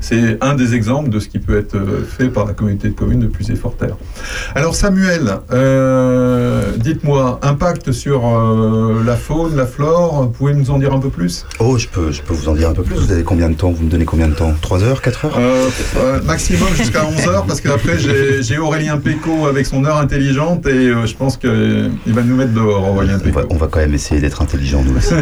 c'est un des exemples de ce qui peut être fait par la communauté de communes de Puisé-Forterre. Alors, Samuel, euh, dites-moi, impact sur euh, la faune, la flore, vous pouvez nous en dire un peu plus? Oh, je peux, je peux vous en dire un peu plus. Vous avez combien de temps Vous me donnez combien de temps 3 heures 4 heures Euh, euh, maximum jusqu'à 11h parce qu'après j'ai j'ai Aurélien Péco avec son heure intelligente et euh, je pense qu'il va nous mettre dehors Aurélien on va, on va quand même essayer d'être intelligent nous aussi.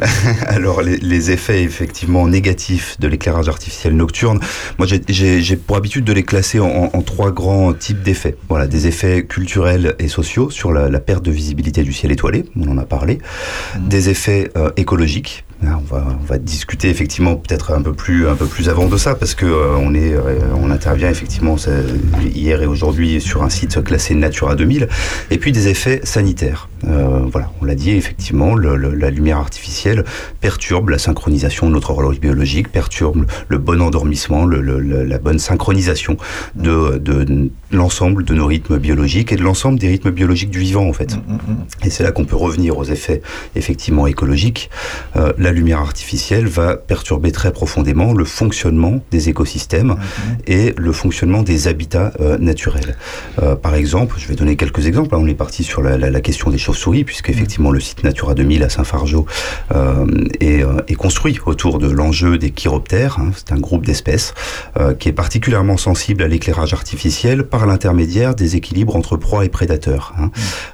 Alors les, les effets effectivement négatifs de l'éclairage artificiel nocturne, moi j'ai- pour habitude de les classer en, en trois grands types d'effets. Voilà, des effets culturels et sociaux sur la, la perte de visibilité du ciel étoilé, on en a parlé. Des effets euh, écologiques. Hein, On va, on va discuter effectivement peut-être un peu plus un peu plus avant de ça parce que euh, on est euh, on intervient effectivement hier et aujourd'hui sur un site classé Natura 2000 et puis des effets sanitaires. Euh, voilà, on l'a dit effectivement, le- le- la lumière artificielle perturbe la synchronisation de notre horloge biologique, perturbe le bon endormissement, le- la bonne synchronisation de, de l'ensemble de nos rythmes biologiques et de l'ensemble des rythmes biologiques du vivant en fait. Et c'est là qu'on peut revenir aux effets effectivement écologiques. La lumière artificielle va perturber très profondément le fonctionnement des écosystèmes et le fonctionnement des habitats euh, naturels. Euh, par exemple, je vais donner quelques exemples. Là, on est parti sur la, la- la question des chauves chauves-souris, puisque effectivement le site Natura 2000 à Saint-Fargeau euh, est, est construit autour de l'enjeu des chiroptères. hein. c'est un groupe d'espèces qui est particulièrement sensible à l'éclairage artificiel par l'intermédiaire des équilibres entre proie et prédateur. hein.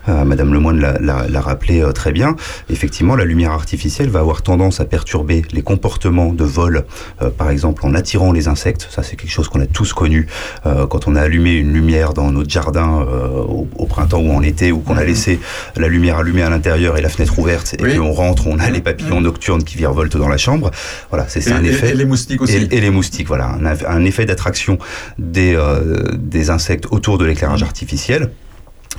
Euh, Madame Lemoine l'a- rappelé très bien. Effectivement, la lumière artificielle va avoir tendance à perturber les comportements de vol, euh, par exemple en attirant les insectes. Ça, c'est quelque chose qu'on a tous connu euh, quand on a allumé une lumière dans notre jardin euh, au, au printemps ou en été, ou qu'on a laissé la lumière allumée à l'intérieur et la fenêtre ouverte, et puis on rentre, on a les papillons nocturnes qui virevoltent dans la chambre. Voilà, c'est un et- effet. et les moustiques aussi. Et, et les moustiques, voilà, un, un effet d'attraction des, des insectes autour de l'éclairage artificiel.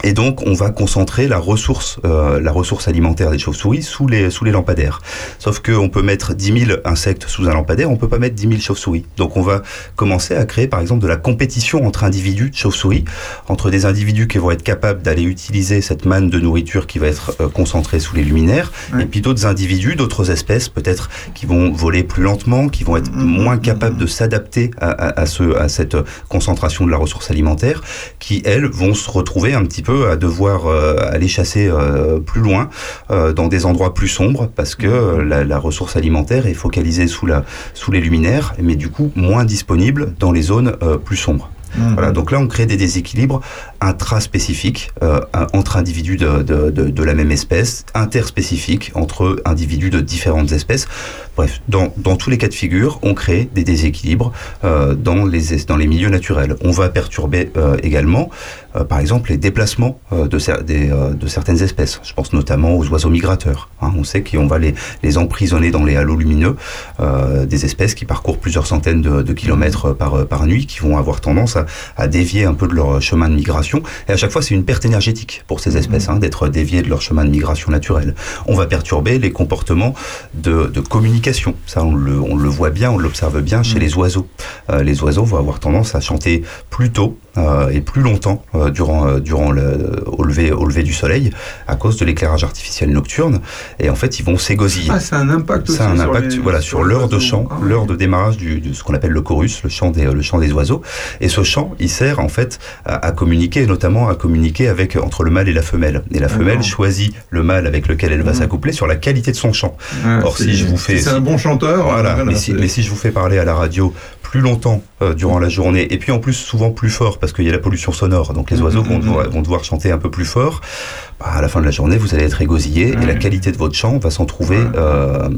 Et donc, on va concentrer la ressource, euh, la ressource alimentaire des chauves-souris sous les, sous les lampadaires. Sauf qu'on peut mettre 10 000 insectes sous un lampadaire, on peut pas mettre 10 000 chauves-souris. Donc, on va commencer à créer, par exemple, de la compétition entre individus de chauves-souris, entre des individus qui vont être capables d'aller utiliser cette manne de nourriture qui va être euh, concentrée sous les luminaires, et puis d'autres individus, d'autres espèces, peut-être, qui vont voler plus lentement, qui vont être moins capables de s'adapter à, à, à ce, à cette concentration de la ressource alimentaire, qui, elles, vont se retrouver un petit peu à devoir euh, aller chasser euh, plus loin, euh, dans des endroits plus sombres, parce que euh, la, la ressource alimentaire est focalisée sous, la, sous les luminaires, mais du coup moins disponible dans les zones plus sombres. Voilà, donc là, on crée des déséquilibres intraspécifiques euh, entre individus de, de, de, de la même espèce, interspécifiques entre individus de différentes espèces. Bref, dans, dans tous les cas de figure, on crée des déséquilibres euh, dans, les, es- dans les milieux naturels. On va perturber euh, également, euh, par exemple, les déplacements de, certaines espèces. Je pense notamment aux oiseaux migrateurs. hein. On sait qu'on va les, les emprisonner dans les halos lumineux, des espèces qui parcourent plusieurs centaines de, de kilomètres par, par nuit, qui vont avoir tendance à, à dévier un peu de leur chemin de migration. Et à chaque fois, c'est une perte énergétique pour ces espèces, hein, d'être déviées de leur chemin de migration naturel. On va perturber les comportements de, de communication. Ça, on le, on le voit bien, on l'observe bien chez les oiseaux. Euh, les oiseaux vont avoir tendance à chanter plus tôt et plus longtemps euh, durant, euh, durant le, au, lever, au lever du soleil à cause de l'éclairage artificiel nocturne. Et en fait, ils vont s'égosiller. Ah, c'est un impact aussi Ça a un sur impact les- voilà, sur sur l'heure de chant, Ah, l'heure de démarrage du, de ce qu'on appelle le chorus, le chant des, le chant des oiseaux. Et ce chant, il sert en fait à, à communiquer, notamment à communiquer avec entre le mâle et la femelle. Et la femelle choisit le mâle avec lequel elle va s'accoupler sur la qualité de son chant. Ah, Or, c'est- si je vous fais, si c'est un bon chanteur, voilà, voilà, mais, si, mais si je vous fais parler à la radio plus longtemps euh, durant la journée, et puis en plus souvent plus fort parce qu'il y a la pollution sonore, donc les oiseaux vont, devoir, vont devoir chanter un peu plus fort. Bah, à la fin de la journée, vous allez être égosillé et la qualité de votre chant va s'en trouver euh,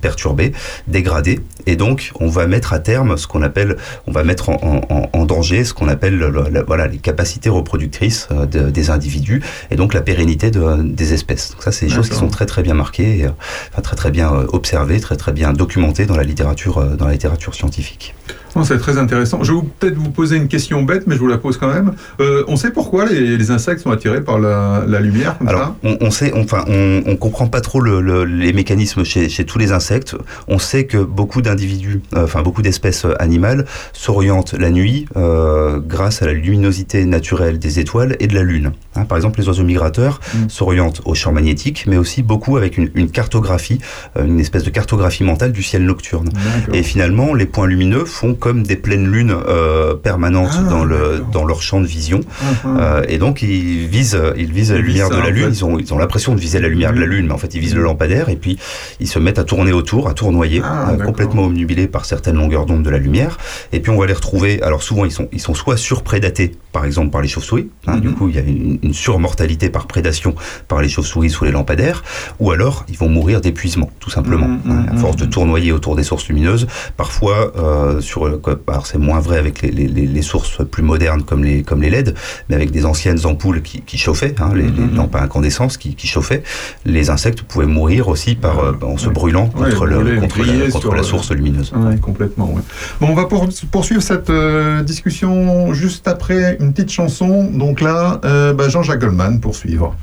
perturbée, dégradée, et donc on va mettre à terme ce qu'on appelle, on va mettre en, en- en danger ce qu'on appelle le- le- la- voilà les capacités reproductrices euh, de- des individus et donc la pérennité de- des espèces. Donc ça, c'est des choses qui sont très très bien marquées, et, euh, enfin, très très bien euh, observées, très très bien documentées dans la littérature dans la littérature scientifique. C'est très intéressant. Je vais peut-être vous poser une question bête, mais je vous la pose quand même. Euh, on sait pourquoi les, les insectes sont attirés par la, la lumière comme Alors, on, on sait, enfin, on, on comprend pas trop le- le- les mécanismes chez, chez tous les insectes. On sait que beaucoup d'individus, euh, enfin beaucoup d'espèces euh, animales s'orientent la nuit euh, grâce à la luminosité naturelle des étoiles et de la lune. Hein, par exemple, les oiseaux migrateurs s'orientent au champ magnétique, mais aussi beaucoup avec une, une cartographie, une espèce de cartographie mentale du ciel nocturne. Et finalement, les points lumineux font comme des pleines lunes euh, permanentes Ah, dans, le, dans leur champ de vision. Mhm. Euh, et donc, ils visent, ils visent la lumière visent de la en lune. fait. Ils ont, ils ont l'impression de viser la lumière de la lune, mais en fait, ils visent le lampadaire et puis ils se mettent à tourner autour, à tournoyer, Ah, euh, complètement omnubilés par certaines longueurs d'onde de la lumière. Et puis, on va les retrouver. Alors, souvent, ils sont, ils sont soit surprédatés, par exemple, par les chauves-souris. hein. Du coup, il y a une, une surmortalité par prédation par les chauves-souris sous les lampadaires. Ou alors, ils vont mourir d'épuisement, tout simplement. Mhm, hein, à force de tournoyer autour des sources lumineuses. Parfois, euh, sur, alors c'est moins vrai avec les, les- les- les sources plus modernes comme les, comme les LED, mais avec des anciennes ampoules qui, qui chauffaient, hein, les, Mhm. les lampes à incandescence qui, qui chauffaient, les insectes pouvaient mourir aussi par, euh, en se brûlant Ouais, contre, le- la, contre sur la le- source lumineuse. Ouais, complètement. ouais. Bon, on va pour- poursuivre cette euh, discussion juste après une petite chanson. Donc là, euh, bah, Jean-Jacques Goldman pour suivre.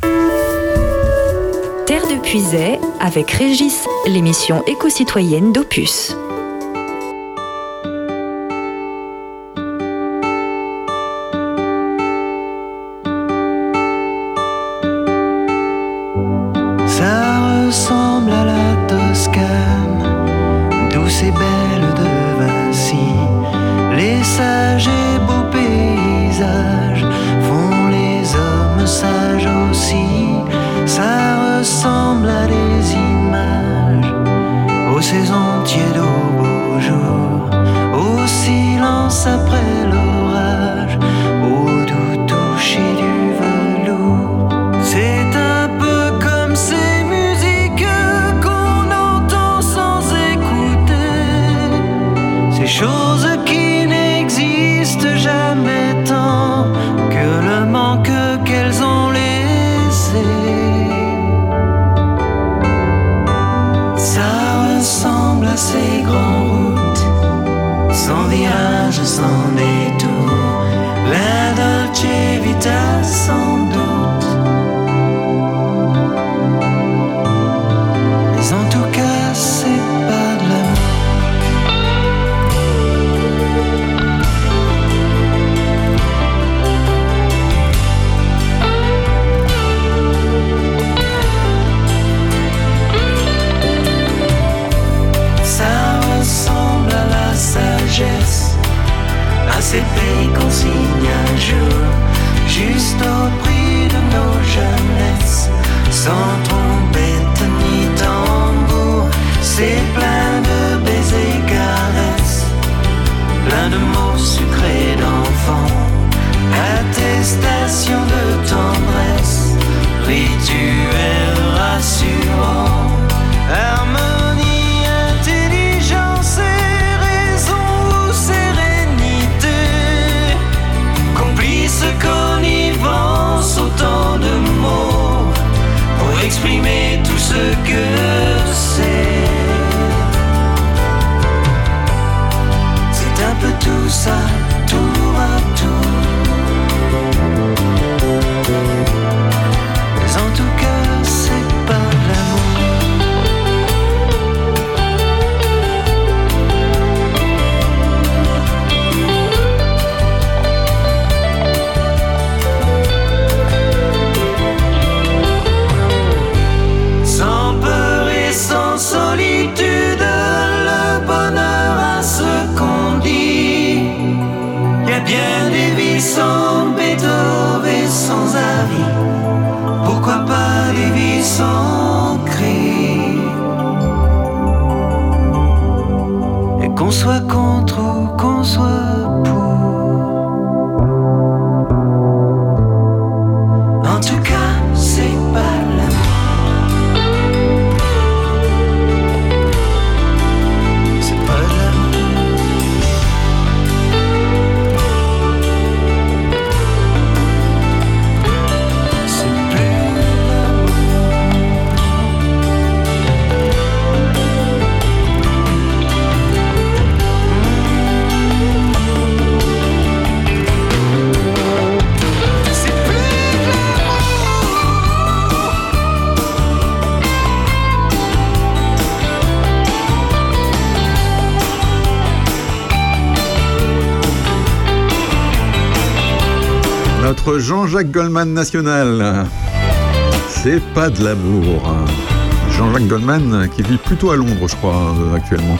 Terre de Puisay avec Régis, l'émission éco-citoyenne d'Opus. Jean-Jacques Goldman national. C'est pas de l'amour. Jean-Jacques Goldman qui vit plutôt à Londres, je crois, euh, actuellement.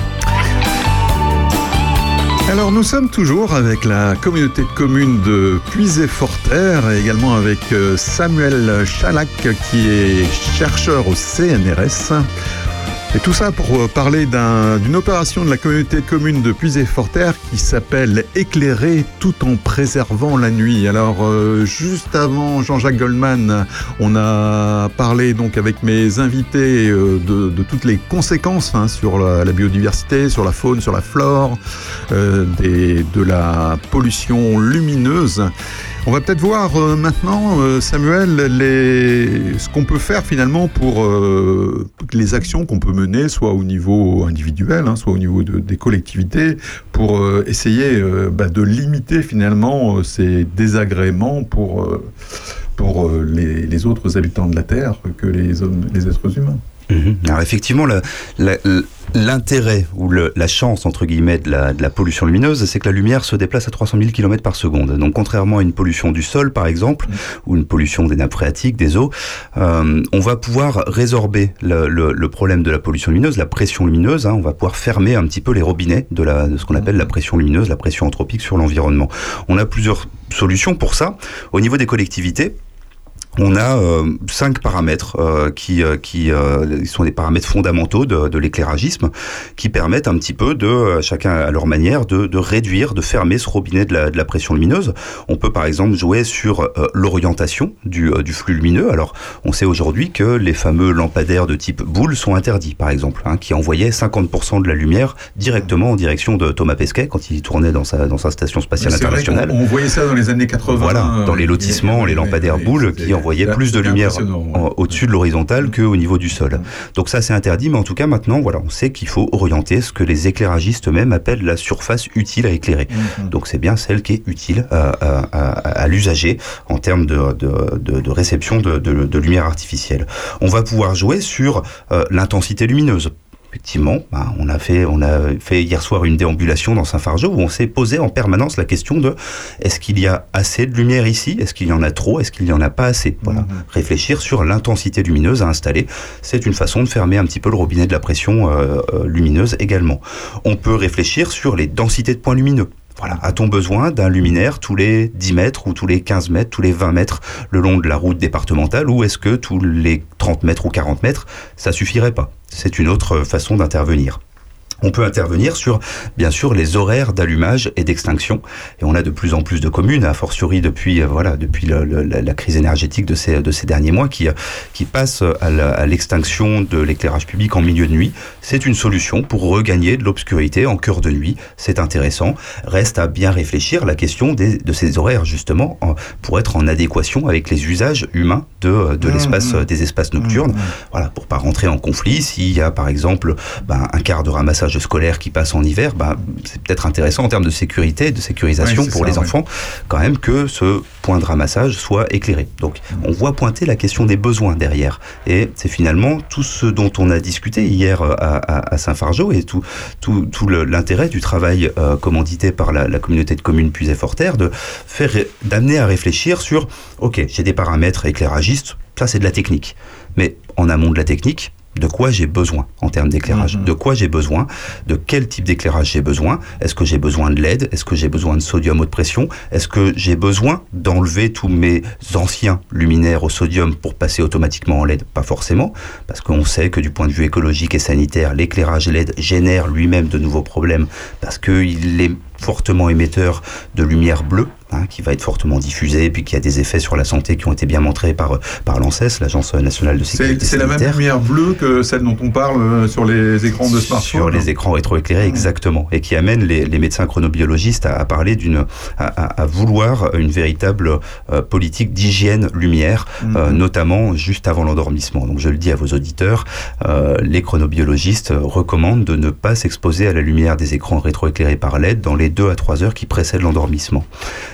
Alors nous sommes toujours avec la communauté de communes de Puisé-Forterre et également avec euh, Samuel Chalac qui est chercheur au CNRS. Et tout ça pour euh, parler d'un- d'une opération de la communauté de communes de Puisé-Forterre qui s'appelle Éclairer tout en préservant la nuit. Alors euh, juste avant Jean-Jacques Goldman, on a parlé donc avec mes invités euh, de, de toutes les conséquences hein, sur la, la biodiversité, sur la faune, sur la flore, euh, des- de la pollution lumineuse. On va peut-être voir euh, maintenant, euh, Samuel, ce qu'on peut faire finalement pour euh, les actions qu'on peut mener, soit au niveau individuel, hein, soit au niveau de- des collectivités, pour euh, essayer bah, de limiter finalement ces désagréments pour, pour les, autres habitants de la Terre que les, hommes, les êtres humains. Mhm. Alors effectivement, la- l'intérêt ou le- la chance entre guillemets de la, de la pollution lumineuse, c'est que la lumière se déplace à 300 000 km par seconde. Donc contrairement à une pollution du sol par exemple, ou une pollution des nappes phréatiques, des eaux, euh, on va pouvoir résorber le, le- le problème de la pollution lumineuse, la pression lumineuse. hein. on va pouvoir fermer un petit peu les robinets de, la, de ce qu'on appelle la pression lumineuse, la pression anthropique sur l'environnement. On a plusieurs solutions pour ça. Au niveau des collectivités, on a euh, cinq paramètres euh, qui, euh, qui euh, sont des paramètres fondamentaux de, de l'éclairagisme qui permettent un petit peu de, euh, chacun à leur manière, de, de réduire, de fermer ce robinet de la, de la pression lumineuse. On peut par exemple jouer sur euh, l'orientation du, du flux lumineux. Alors, on sait aujourd'hui que les fameux lampadaires de type boule sont interdits, par exemple, hein, qui envoyaient 50% de la lumière directement en direction de Thomas Pesquet quand il tournait dans sa, dans sa station spatiale vrai internationale. qu'on- on voyait ça dans les années 80. Voilà, dans les lotissements, les lampadaires boules qui envoyaient plus de lumière ouais. au-dessus de l'horizontale qu'au niveau du sol. Donc ça c'est interdit, mais en tout cas maintenant voilà, on sait qu'il faut orienter ce que les éclairagistes eux-mêmes appellent la surface utile à éclairer. Mhm. Donc c'est bien celle qui est utile à, à- à- à l'usager en termes de, de- de- de réception de lumière artificielle. On va pouvoir jouer sur euh, l'intensité lumineuse. Effectivement, ben, on a fait, on a fait hier soir une déambulation dans Saint-Fargeau où on s'est posé en permanence la question de est-ce qu'il y a assez de lumière ici? Est-ce qu'il y en a trop? Est-ce qu'il y en a pas assez? Voilà, réfléchir sur l'intensité lumineuse à installer, c'est une façon de fermer un petit peu le robinet de la pression euh, euh, lumineuse également. On peut réfléchir sur les densités de points lumineux. A-t-on besoin d'un luminaire tous les 10 mètres ou tous les 15 mètres, tous les 20 mètres le long de la route départementale ou est-ce que tous les 30 mètres ou 40 mètres, ça suffirait pas? C'est une autre façon d'intervenir. On peut intervenir sur, bien sûr, les horaires d'allumage et d'extinction. Et on a de plus en plus de communes, a fortiori depuis, euh, voilà, depuis le- le- la, crise énergétique de ces, de ces derniers mois, qui, euh, qui passent à l'extinction de l'éclairage public en milieu de nuit. C'est une solution pour regagner de l'obscurité en cœur de nuit. C'est intéressant. Reste à bien réfléchir la question des, de ces horaires, justement, en- pour être en adéquation avec les usages humains de, de Mmh, l'espace, mmh. des espaces nocturnes. Voilà, pour pas rentrer en conflit. S'il y a, par exemple, ben, un quart de ramassage scolaire qui passe en hiver, ben, c'est peut-être intéressant en termes de sécurité, de sécurisation pour ça, les enfants, quand même que ce point de ramassage soit éclairé. Donc, on voit pointer la question des besoins derrière. Et c'est finalement tout ce dont on a discuté hier euh, à, à- à Saint-Fargeau et tout, tout, tout le- l'intérêt du travail euh, commandité par la, la communauté de communes Puisay-Forterre de faire, d'amener à réfléchir sur, ok, j'ai des paramètres éclairagistes, ça c'est de la technique. Mais en amont de la technique, de quoi j'ai besoin en termes d'éclairage De quoi j'ai besoin De quel type d'éclairage j'ai besoin Est-ce que j'ai besoin de LED Est-ce que j'ai besoin de sodium haute pression Est-ce que j'ai besoin d'enlever tous mes anciens luminaires au sodium pour passer automatiquement en LED Pas forcément, parce qu'on sait que du point de vue écologique et sanitaire, l'éclairage LED génère lui-même de nouveaux problèmes parce qu'il est fortement émetteur de lumière bleue, hein, qui va être fortement diffusée, puis qui a des effets sur la santé qui ont été bien montrés par, par l'ANSES, l'Agence nationale de sécurité c'est la même lumière bleue que celle dont on parle euh, sur les écrans de smartphone. Sur les écrans rétroéclairés, exactement. Et qui amène les, les médecins chronobiologistes à, à parler d'une, à, à- à vouloir une véritable euh, politique d'hygiène lumière, euh, notamment juste avant l'endormissement. Donc je le dis à vos auditeurs, euh, les chronobiologistes recommandent de ne pas s'exposer à la lumière des écrans rétroéclairés par LED dans les 2 à 3 heures qui précèdent l'endormissement.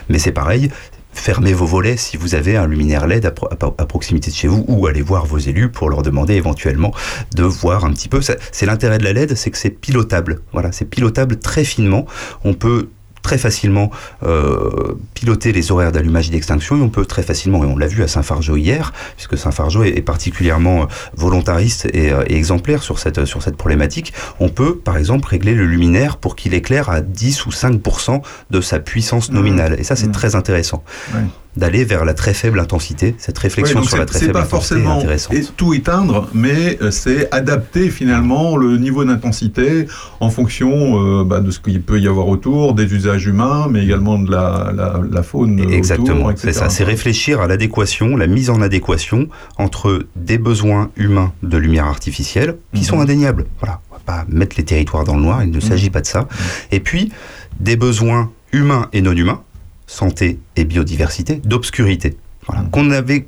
Mais c'est pareil, fermez vos volets si vous avez un luminaire LED à, pro- à pro- à proximité de chez vous ou allez voir vos élus pour leur demander éventuellement de voir un petit peu. C'est l'intérêt de la LED, c'est que c'est pilotable. Voilà, c'est pilotable très finement. On peut très facilement euh, piloter les horaires d'allumage et d'extinction et on peut très facilement, et on l'a vu à Saint-Fargeau hier, puisque Saint-Fargeau est, est particulièrement euh, volontariste et, euh, et exemplaire sur cette, sur cette problématique, on peut par exemple régler le luminaire pour qu'il éclaire à 10 ou 5% de sa puissance nominale. Et ça c'est très intéressant. Ouais. D'aller vers la très faible intensité, cette réflexion sur la très faible pas intensité est intéressante. et tout éteindre, mais euh, c'est adapter finalement le niveau d'intensité en fonction euh, bah, de ce qu'il peut y avoir autour, des usages humains, mais également de la, la, la faune Exactement, c'est ça. C'est réfléchir à l'adéquation, la mise en adéquation entre des besoins humains de lumière artificielle qui sont Mhm. indéniables. Voilà, on va pas mettre les territoires dans le noir, il ne s'agit pas de ça. Et puis des besoins humains et non humains, santé et biodiversité, d'obscurité. Voilà, qu'on avait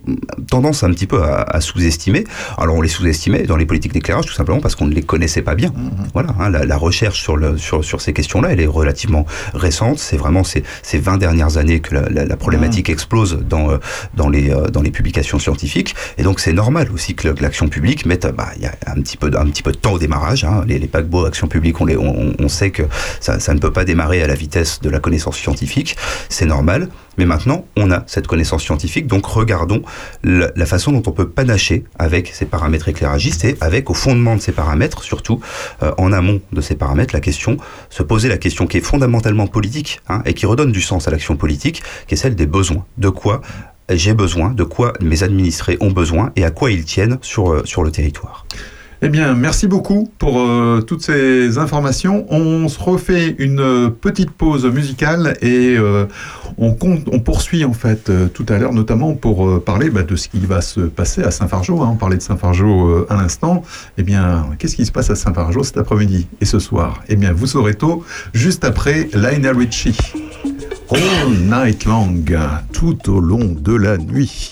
tendance un petit peu à, à sous-estimer. Alors on les sous-estimait dans les politiques d'éclairage tout simplement parce qu'on ne les connaissait pas bien. Voilà, hein, la, la recherche sur, le, sur, sur ces questions-là, elle est relativement récente. C'est vraiment ces, ces 20 dernières années que la, la- la problématique explose dans, euh, dans, les, euh, dans les publications scientifiques. Et donc c'est normal aussi que l'action publique mette, bah, y a un petit peu, de- un petit peu de temps au démarrage. hein. Les, les paquebots action publique, on, les, on, on sait que ça, ça ne peut pas démarrer à la vitesse de la connaissance scientifique. C'est normal. Mais maintenant, on a cette connaissance scientifique, donc regardons la, façon dont on peut panacher avec ces paramètres éclairagistes et avec au fondement de ces paramètres, surtout euh, en amont de ces paramètres, la question, se poser la question qui est fondamentalement politique hein, et qui redonne du sens à l'action politique, qui est celle des besoins. De quoi j'ai besoin, de quoi mes administrés ont besoin et à quoi ils tiennent sur, euh, sur le territoire. Eh bien, merci beaucoup pour euh, toutes ces informations. On se refait une euh, petite pause musicale et euh, on, poursuit en fait tout à l'heure, notamment pour parler bah, de ce qui va se passer à Saint-Fargeau. hein. On parlait de Saint-Fargeau à l'instant. Eh bien, qu'est-ce qui se passe à Saint-Fargeau cet après-midi et ce soir? Eh bien, vous saurez tôt, juste après Lionel Richie. All night long, tout au long de la nuit.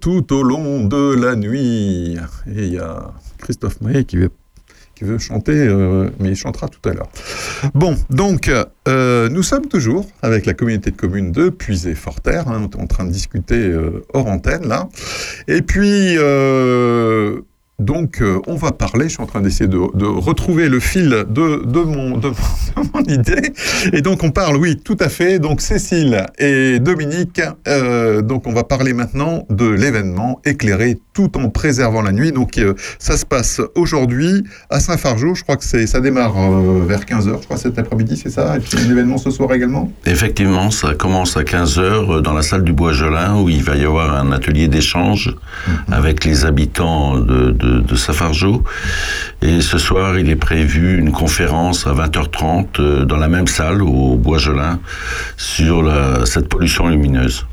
Tout au long de la nuit. Et il y a Christophe Maé qui, veut- qui veut chanter, euh, mais il chantera tout à l'heure. Bon, donc, euh, nous sommes toujours avec la communauté de communes de Puisé-Forterre. Hein, on en train de discuter euh, hors antenne, là. Et puis, donc, euh, on va parler, je suis en train d'essayer de, de retrouver le fil de, de, mon, de, mon- idée. Et donc, on parle, oui, tout à fait. Donc, Cécile et Dominique, euh, donc, on va parler maintenant de l'événement éclairé tout en préservant la nuit. Donc, euh, ça se passe aujourd'hui à Saint-Fargeau. Je crois que c'est, ça démarre vers 15h, je crois, cet après-midi, c'est ça? Et puis, un événement ce soir également? Effectivement, ça commence à 15h dans la salle du Bois-Gelin où il va y avoir un atelier d'échange avec les habitants de, de, Safargeau. Et ce soir, il est prévu une conférence à 20h30 euh, dans la même salle au Bois-Gelin sur cette pollution lumineuse.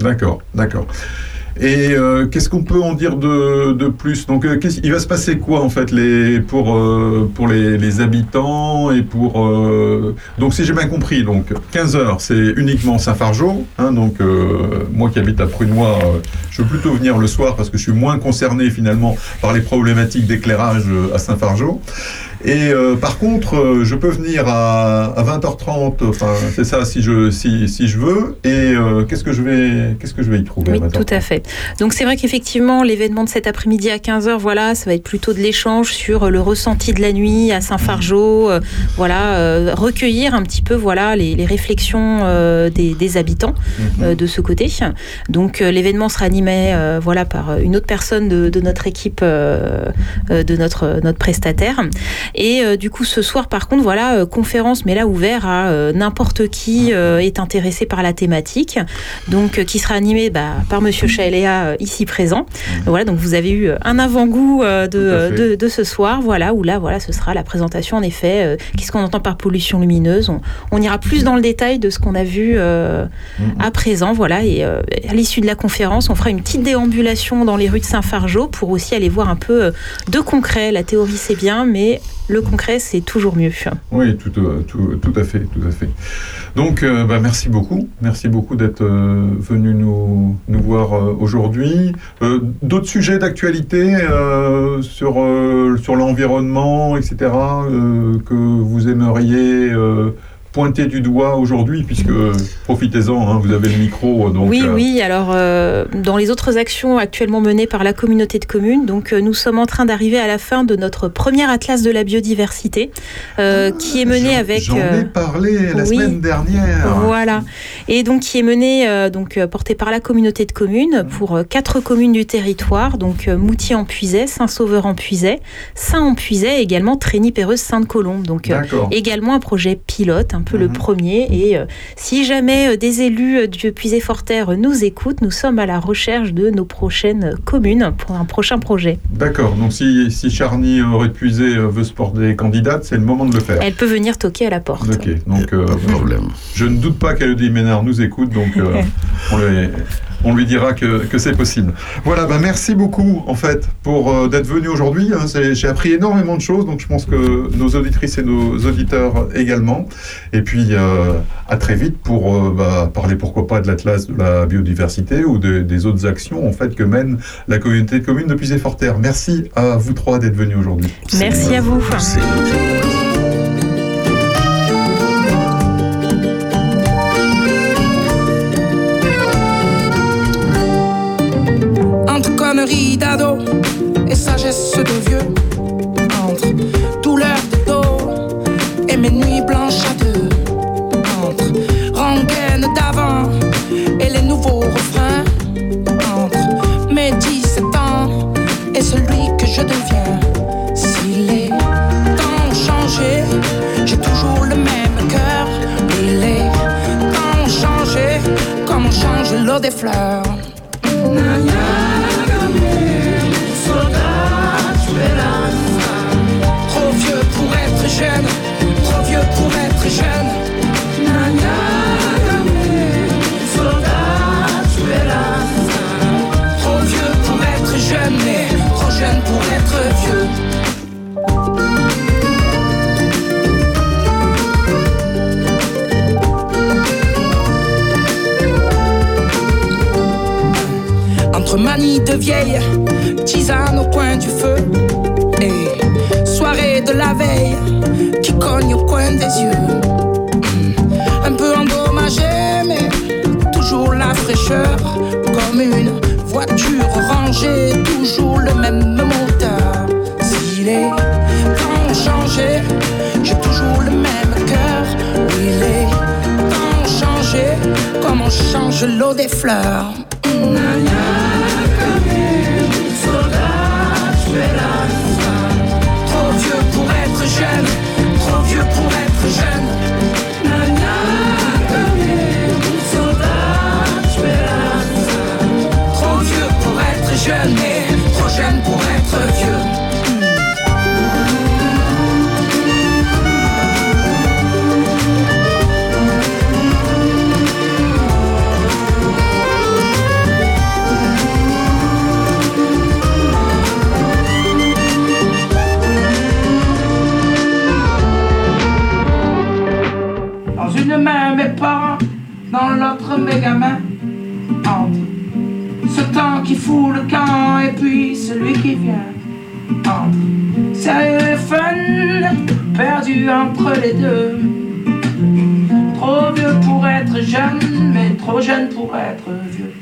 D'accord, d'accord. Et euh, qu'est-ce qu'on peut en dire de, de plus? Donc, euh, il va se passer quoi en fait les, pour, euh, pour les, les habitants et pour euh, donc si j'ai bien compris donc 15 heures c'est uniquement Saint-Fargeau. hein, donc euh, moi qui habite à Prunois, euh, je veux plutôt venir le soir parce que je suis moins concerné finalement par les problématiques d'éclairage à Saint-Fargeau. Et euh, par contre, euh, je peux venir à, à 20h30, enfin c'est ça si je si, si je veux. Et euh, qu'est-ce que je vais qu'est-ce que je vais y trouver Oui, à 20h30? tout à fait. Donc c'est vrai qu'effectivement, l'événement de cet après-midi à 15h, voilà, ça va être plutôt de l'échange sur le ressenti de la nuit à Saint-Fargeau, voilà, recueillir un petit peu voilà les, les réflexions des, des habitants euh, de ce côté. Donc l'événement sera animé voilà par une autre personne de, de notre équipe de notre notre prestataire. Et euh, du coup ce soir par contre voilà euh, conférence mais là ouvert à euh, n'importe qui est intéressé par la thématique. Donc qui sera animé bah, par Monsieur Chaeléa ici présent. Voilà donc vous avez eu un avant-goût de, ce soir voilà où là voilà ce sera la présentation en effet. Qu'est-ce qu'on entend par pollution lumineuse on, on ira plus dans le détail de ce qu'on a vu euh, à présent voilà et à l'issue de la conférence on fera une petite déambulation dans les rues de Saint-Fargeau pour aussi aller voir un peu de concret. La théorie c'est bien mais le concret c'est toujours mieux. Oui, tout, euh, à fait, tout à fait. Donc, euh, bah, merci beaucoup, merci beaucoup d'être euh, venu nous, voir aujourd'hui. D'autres sujets d'actualité sur, l'environnement, etc., que vous aimeriez pointer du doigt aujourd'hui, puisque profitez-en, hein, vous avez le micro. Donc, oui, euh, oui. Alors, euh, dans les autres actions actuellement menées par la communauté de communes, donc euh, nous sommes en train d'arriver à la fin de notre premier atlas de la biodiversité, euh, qui est mené avec. J'en ai parlé la oui. semaine dernière. Voilà. Et donc qui est mené, donc porté par la communauté de communes pour quatre communes du territoire, donc Moutier-en-Puisaye, Saint-Sauveur-en-Puisaye, Saint-en-Puisaye et également Trény-Péreuse Sainte-Colombe. Donc également un projet pilote, un peu le premier. Et euh, si jamais euh, des élus euh, du Puisé-Forterre nous écoutent, nous sommes à la recherche de nos prochaines communes pour un prochain projet. D'accord, donc si, si Charny Répuisé euh, veut se porter candidate, c'est le moment de le faire. Elle peut venir toquer à la porte. Ok, donc euh, je ne doute pas qu'Elodie Ménard nous écoute, donc euh, on, lui, on lui dira que, que c'est possible. Voilà, bah merci beaucoup en fait pour euh, d'être venu aujourd'hui. hein. J'ai appris énormément de choses, donc je pense que nos auditrices et nos auditeurs également. Et puis euh, à très vite pour euh, bah, parler pourquoi pas de l'Atlas de la biodiversité ou de- des autres actions en fait que mène la communauté de communes de Puisé-Forterre. Merci à vous trois d'être venus aujourd'hui. Merci à vous. D'ado et sagesse de vieux Entre. Douleur de dos et mes nuits blanches à deux Entre. Rengaine d'avant et les nouveaux refrains Entre. Mes 17 ans et celui que je deviens. Si les temps ont changé, j'ai toujours le même cœur. Et les temps changé comme on change l'eau des fleurs Manie de vieille, tisane au coin du feu. Et soirée de la veille qui cogne au coin des yeux. Hmm. Un peu endommagé, mais toujours la fraîcheur. Comme une voiture rangée, toujours le même moteur. Si les temps changé, j'ai toujours le même cœur. Oui, les temps changé, comme on change l'eau des fleurs? Hmm. Vieux pour être jeune. Nana, Trop vieux pour être jeune, gamins. Entre ce temps qui fout le camp et puis celui qui vient. Entre sérieux et fun, perdu entre les deux. Trop vieux pour être jeune, mais trop jeune pour être vieux.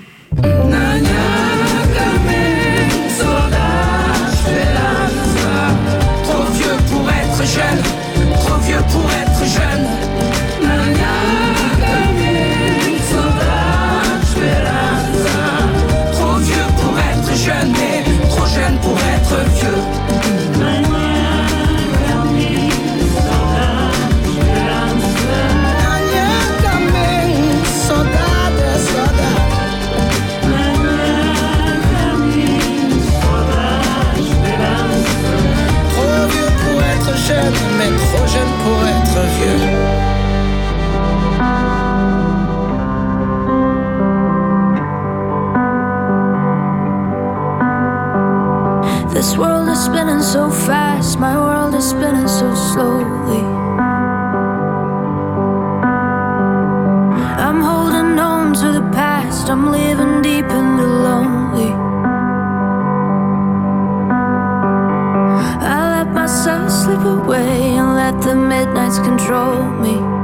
Trop vieux pour être jeune, trop vieux pour être jeune. So fast, my world is spinning so slowly. I'm holding on to the past, I'm living deep in the lonely. I let myself slip away and let the midnights control me.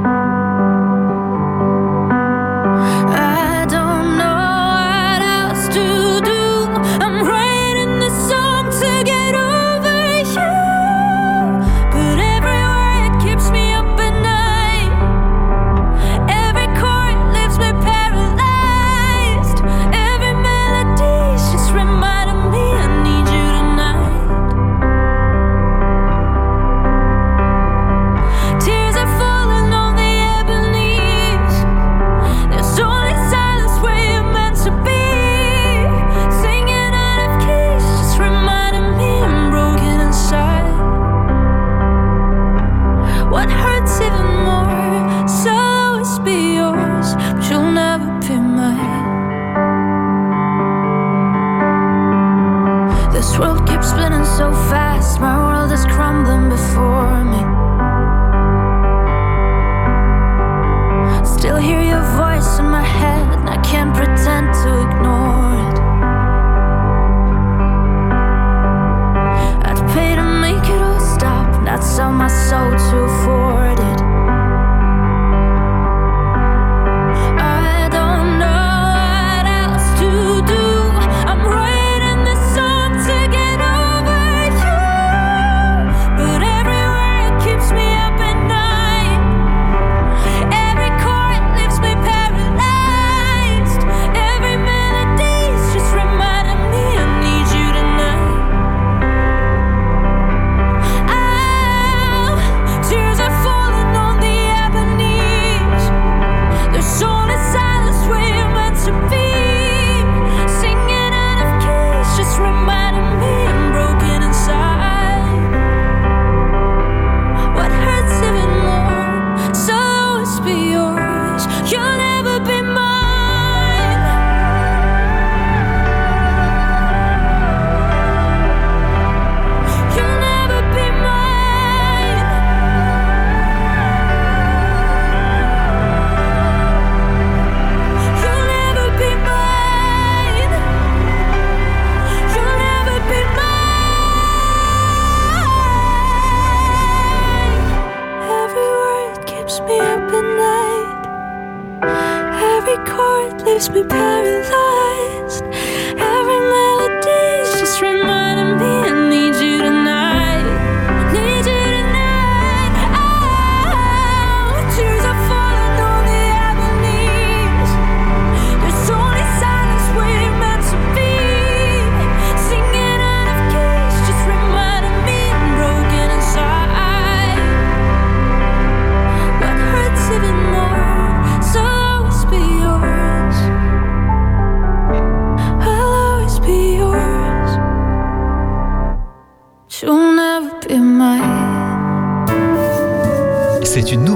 keeps me up at night. Every chord leaves me paralyzed. Every melody just reminding me.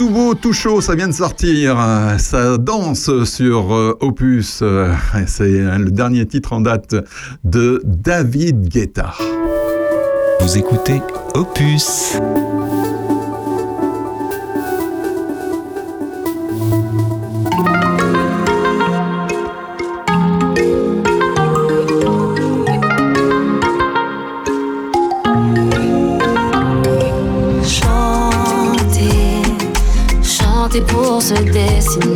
tout beau, tout chaud, ça vient de sortir. Euh, ça danse sur euh, Opus. Euh, c'est le dernier titre en date de David Guetta. Vous écoutez Opus. soy de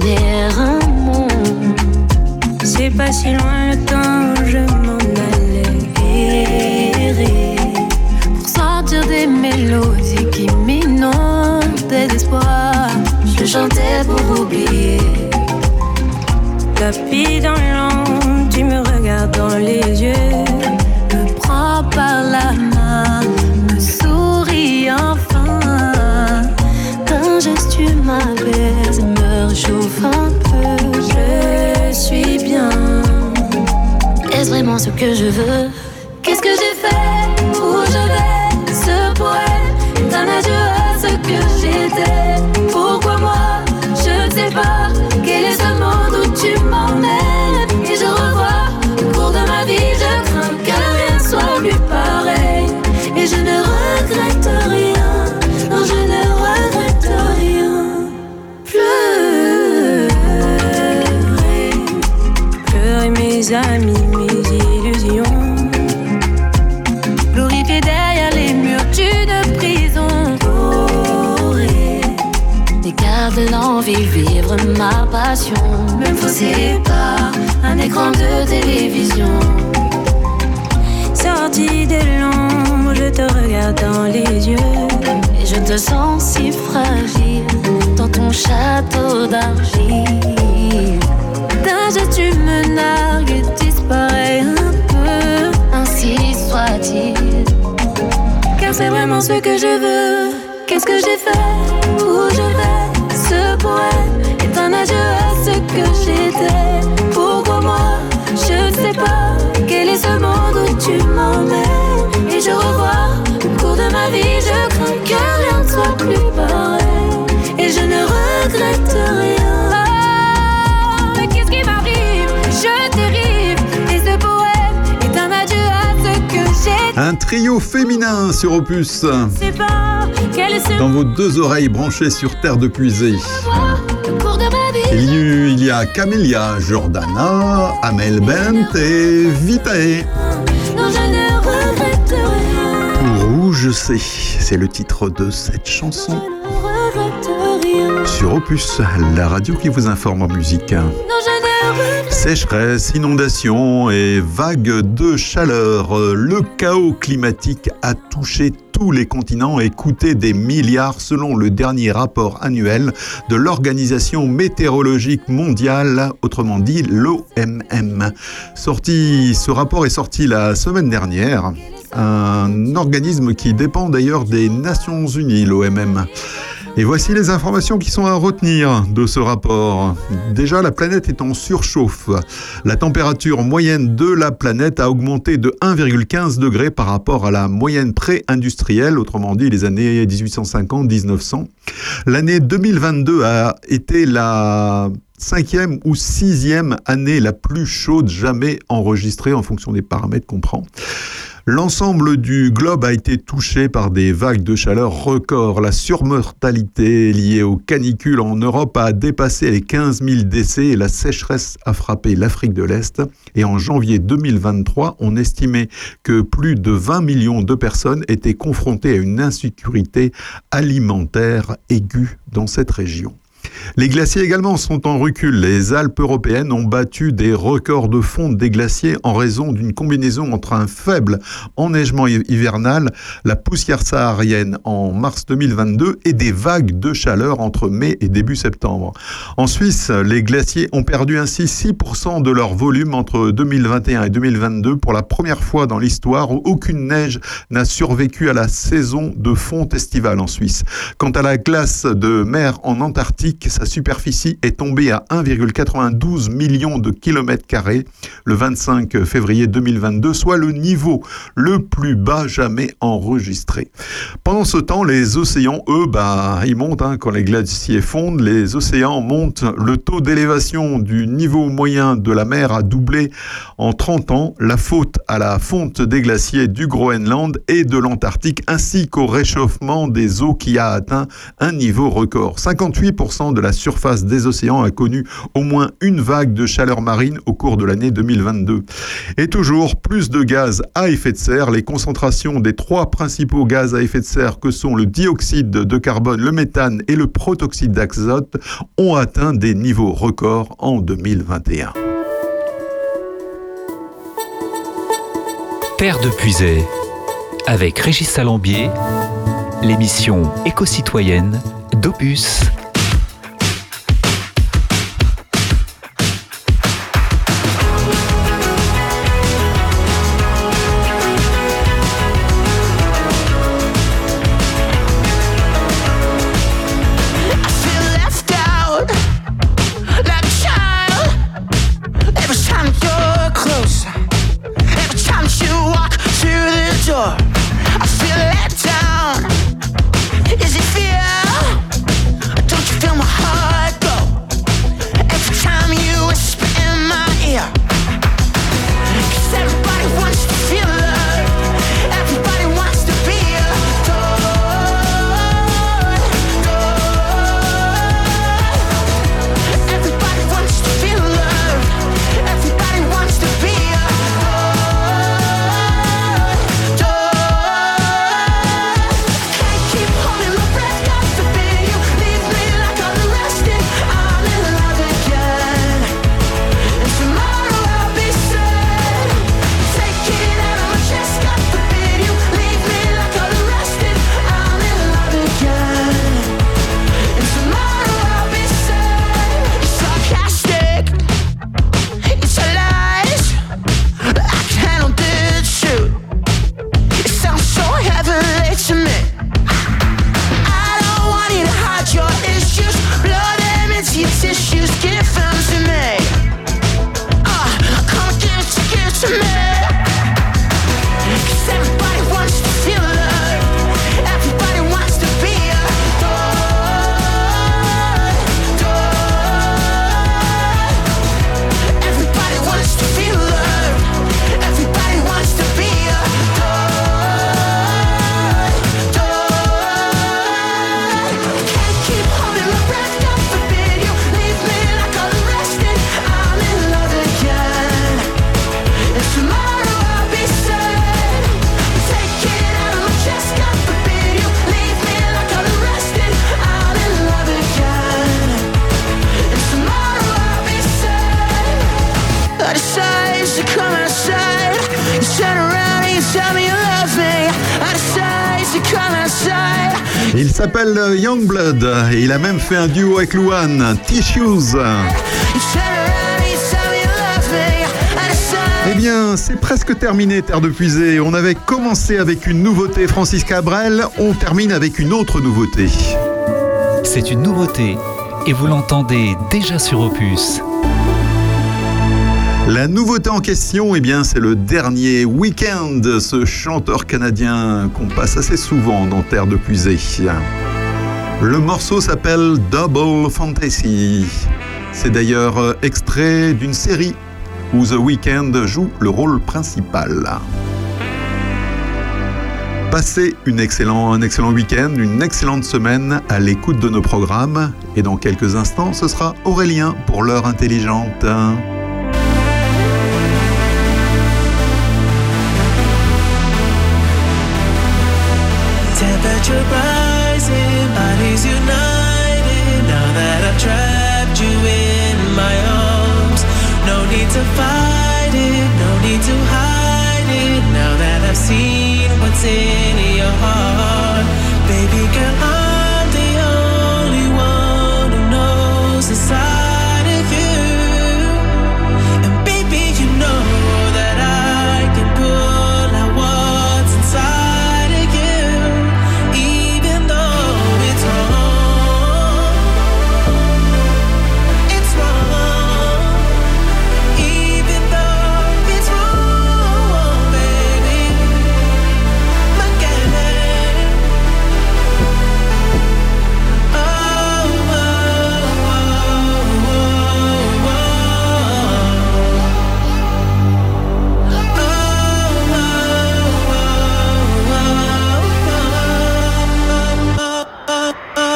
sur Opus. Dans vos deux oreilles branchées sur Terre de Puisée. Il y, eut- il y a Camélia, Jordana, Amel Bent et Vitae. Rien. Rouge, je sais, c'est le titre de cette chanson. Sur Opus, la radio qui vous informe en musique. Sécheresse, inondations et vagues de chaleur. Le chaos climatique a touché tous les continents et coûté des milliards selon le dernier rapport annuel de l'Organisation météorologique mondiale, autrement dit l'OMM. Ce rapport est sorti la semaine dernière. Un organisme qui dépend d'ailleurs des Nations Unies, l'OMM. Et voici les informations qui sont à retenir de ce rapport. Déjà, la planète est en surchauffe. La température moyenne de la planète a augmenté de 1,15 degré par rapport à la moyenne pré-industrielle, autrement dit les années 1850-1900. L'année 2022 a été la cinquième ou sixième année la plus chaude jamais enregistrée en fonction des paramètres qu'on prend. L'ensemble du globe a été touché par des vagues de chaleur records. La surmortalité liée aux canicules en Europe a dépassé les 15 000 décès et la sécheresse a frappé l'Afrique de l'Est. Et en janvier 2023, on estimait que plus de 20 millions de personnes étaient confrontées à une insécurité alimentaire aiguë dans cette région. Les glaciers également sont en recul. Les Alpes européennes ont battu des records de fonte des glaciers en raison d'une combinaison entre un faible enneigement hi- hivernal, la poussière saharienne en mars 2022 et des vagues de chaleur entre mai et début septembre. En Suisse, les glaciers ont perdu ainsi 6% de leur volume entre 2021 et 2022 pour la première fois dans l'histoire où aucune neige n'a survécu à la saison de fonte estivale en Suisse. Quant à la glace de mer en Antarctique, sa superficie est tombée à 1,92 million de kilomètres carrés le 25 février 2022, soit le niveau le plus bas jamais enregistré. Pendant ce temps, les océans, eux, bah, ils montent hein, quand les glaciers fondent. Les océans montent. Le taux d'élévation du niveau moyen de la mer a doublé en 30 ans. La faute à la fonte des glaciers du Groenland et de l'Antarctique, ainsi qu'au réchauffement des eaux qui a atteint un niveau record. 58% de la surface des océans a connu au moins une vague de chaleur marine au cours de l'année 2022. Et toujours plus de gaz à effet de serre. Les concentrations des trois principaux gaz à effet de serre que sont le dioxyde de carbone, le méthane et le protoxyde d'azote ont atteint des niveaux records en 2021. Terre de Puisay, avec Régis Salambier, l'émission éco-citoyenne d'Opus. Il s'appelle Youngblood et il a même fait un duo avec Luan, Tissues. Eh bien, c'est presque terminé, Terre de Puisée. On avait commencé avec une nouveauté, Francis Cabrel. On termine avec une autre nouveauté. C'est une nouveauté et vous l'entendez déjà sur Opus. La nouveauté en question, eh bien, c'est le dernier week-end, ce chanteur canadien qu'on passe assez souvent dans Terre de Puisée. Le morceau s'appelle Double Fantasy. C'est d'ailleurs euh, extrait d'une série où The Weeknd joue le rôle principal. Passez une excellent, un excellent week-end, une excellente semaine à l'écoute de nos programmes. Et dans quelques instants, ce sera Aurélien pour l'heure intelligente. Temperature rising, bodies united. Now that I've trapped you in my arms, no need to fight it, no need to hide it. Now that I've seen what's in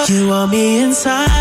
You want me inside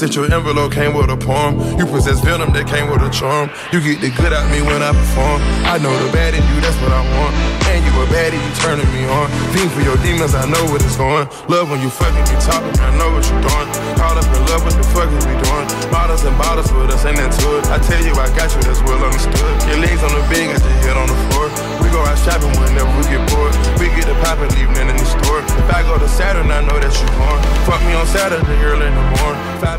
said your envelope came with a poem. You possess venom that came with a charm. You get the good out me when I perform. I know the bad in you, that's what I want. And you a baddie, you turning me on. Fiend for your demons, I know what it's going. Love when you fucking me talking, I know what you're doing. Caught up in love, what the fuck is we doing? Bottles and bottles with us, ain't into it. I tell you, I got you, that's well understood. Your legs on the bed, got your head on the floor. We go out shopping whenever we get bored. We get the and leave in the store. If I go to Saturn, I know that you're born. Fuck me on Saturday, early in the morning.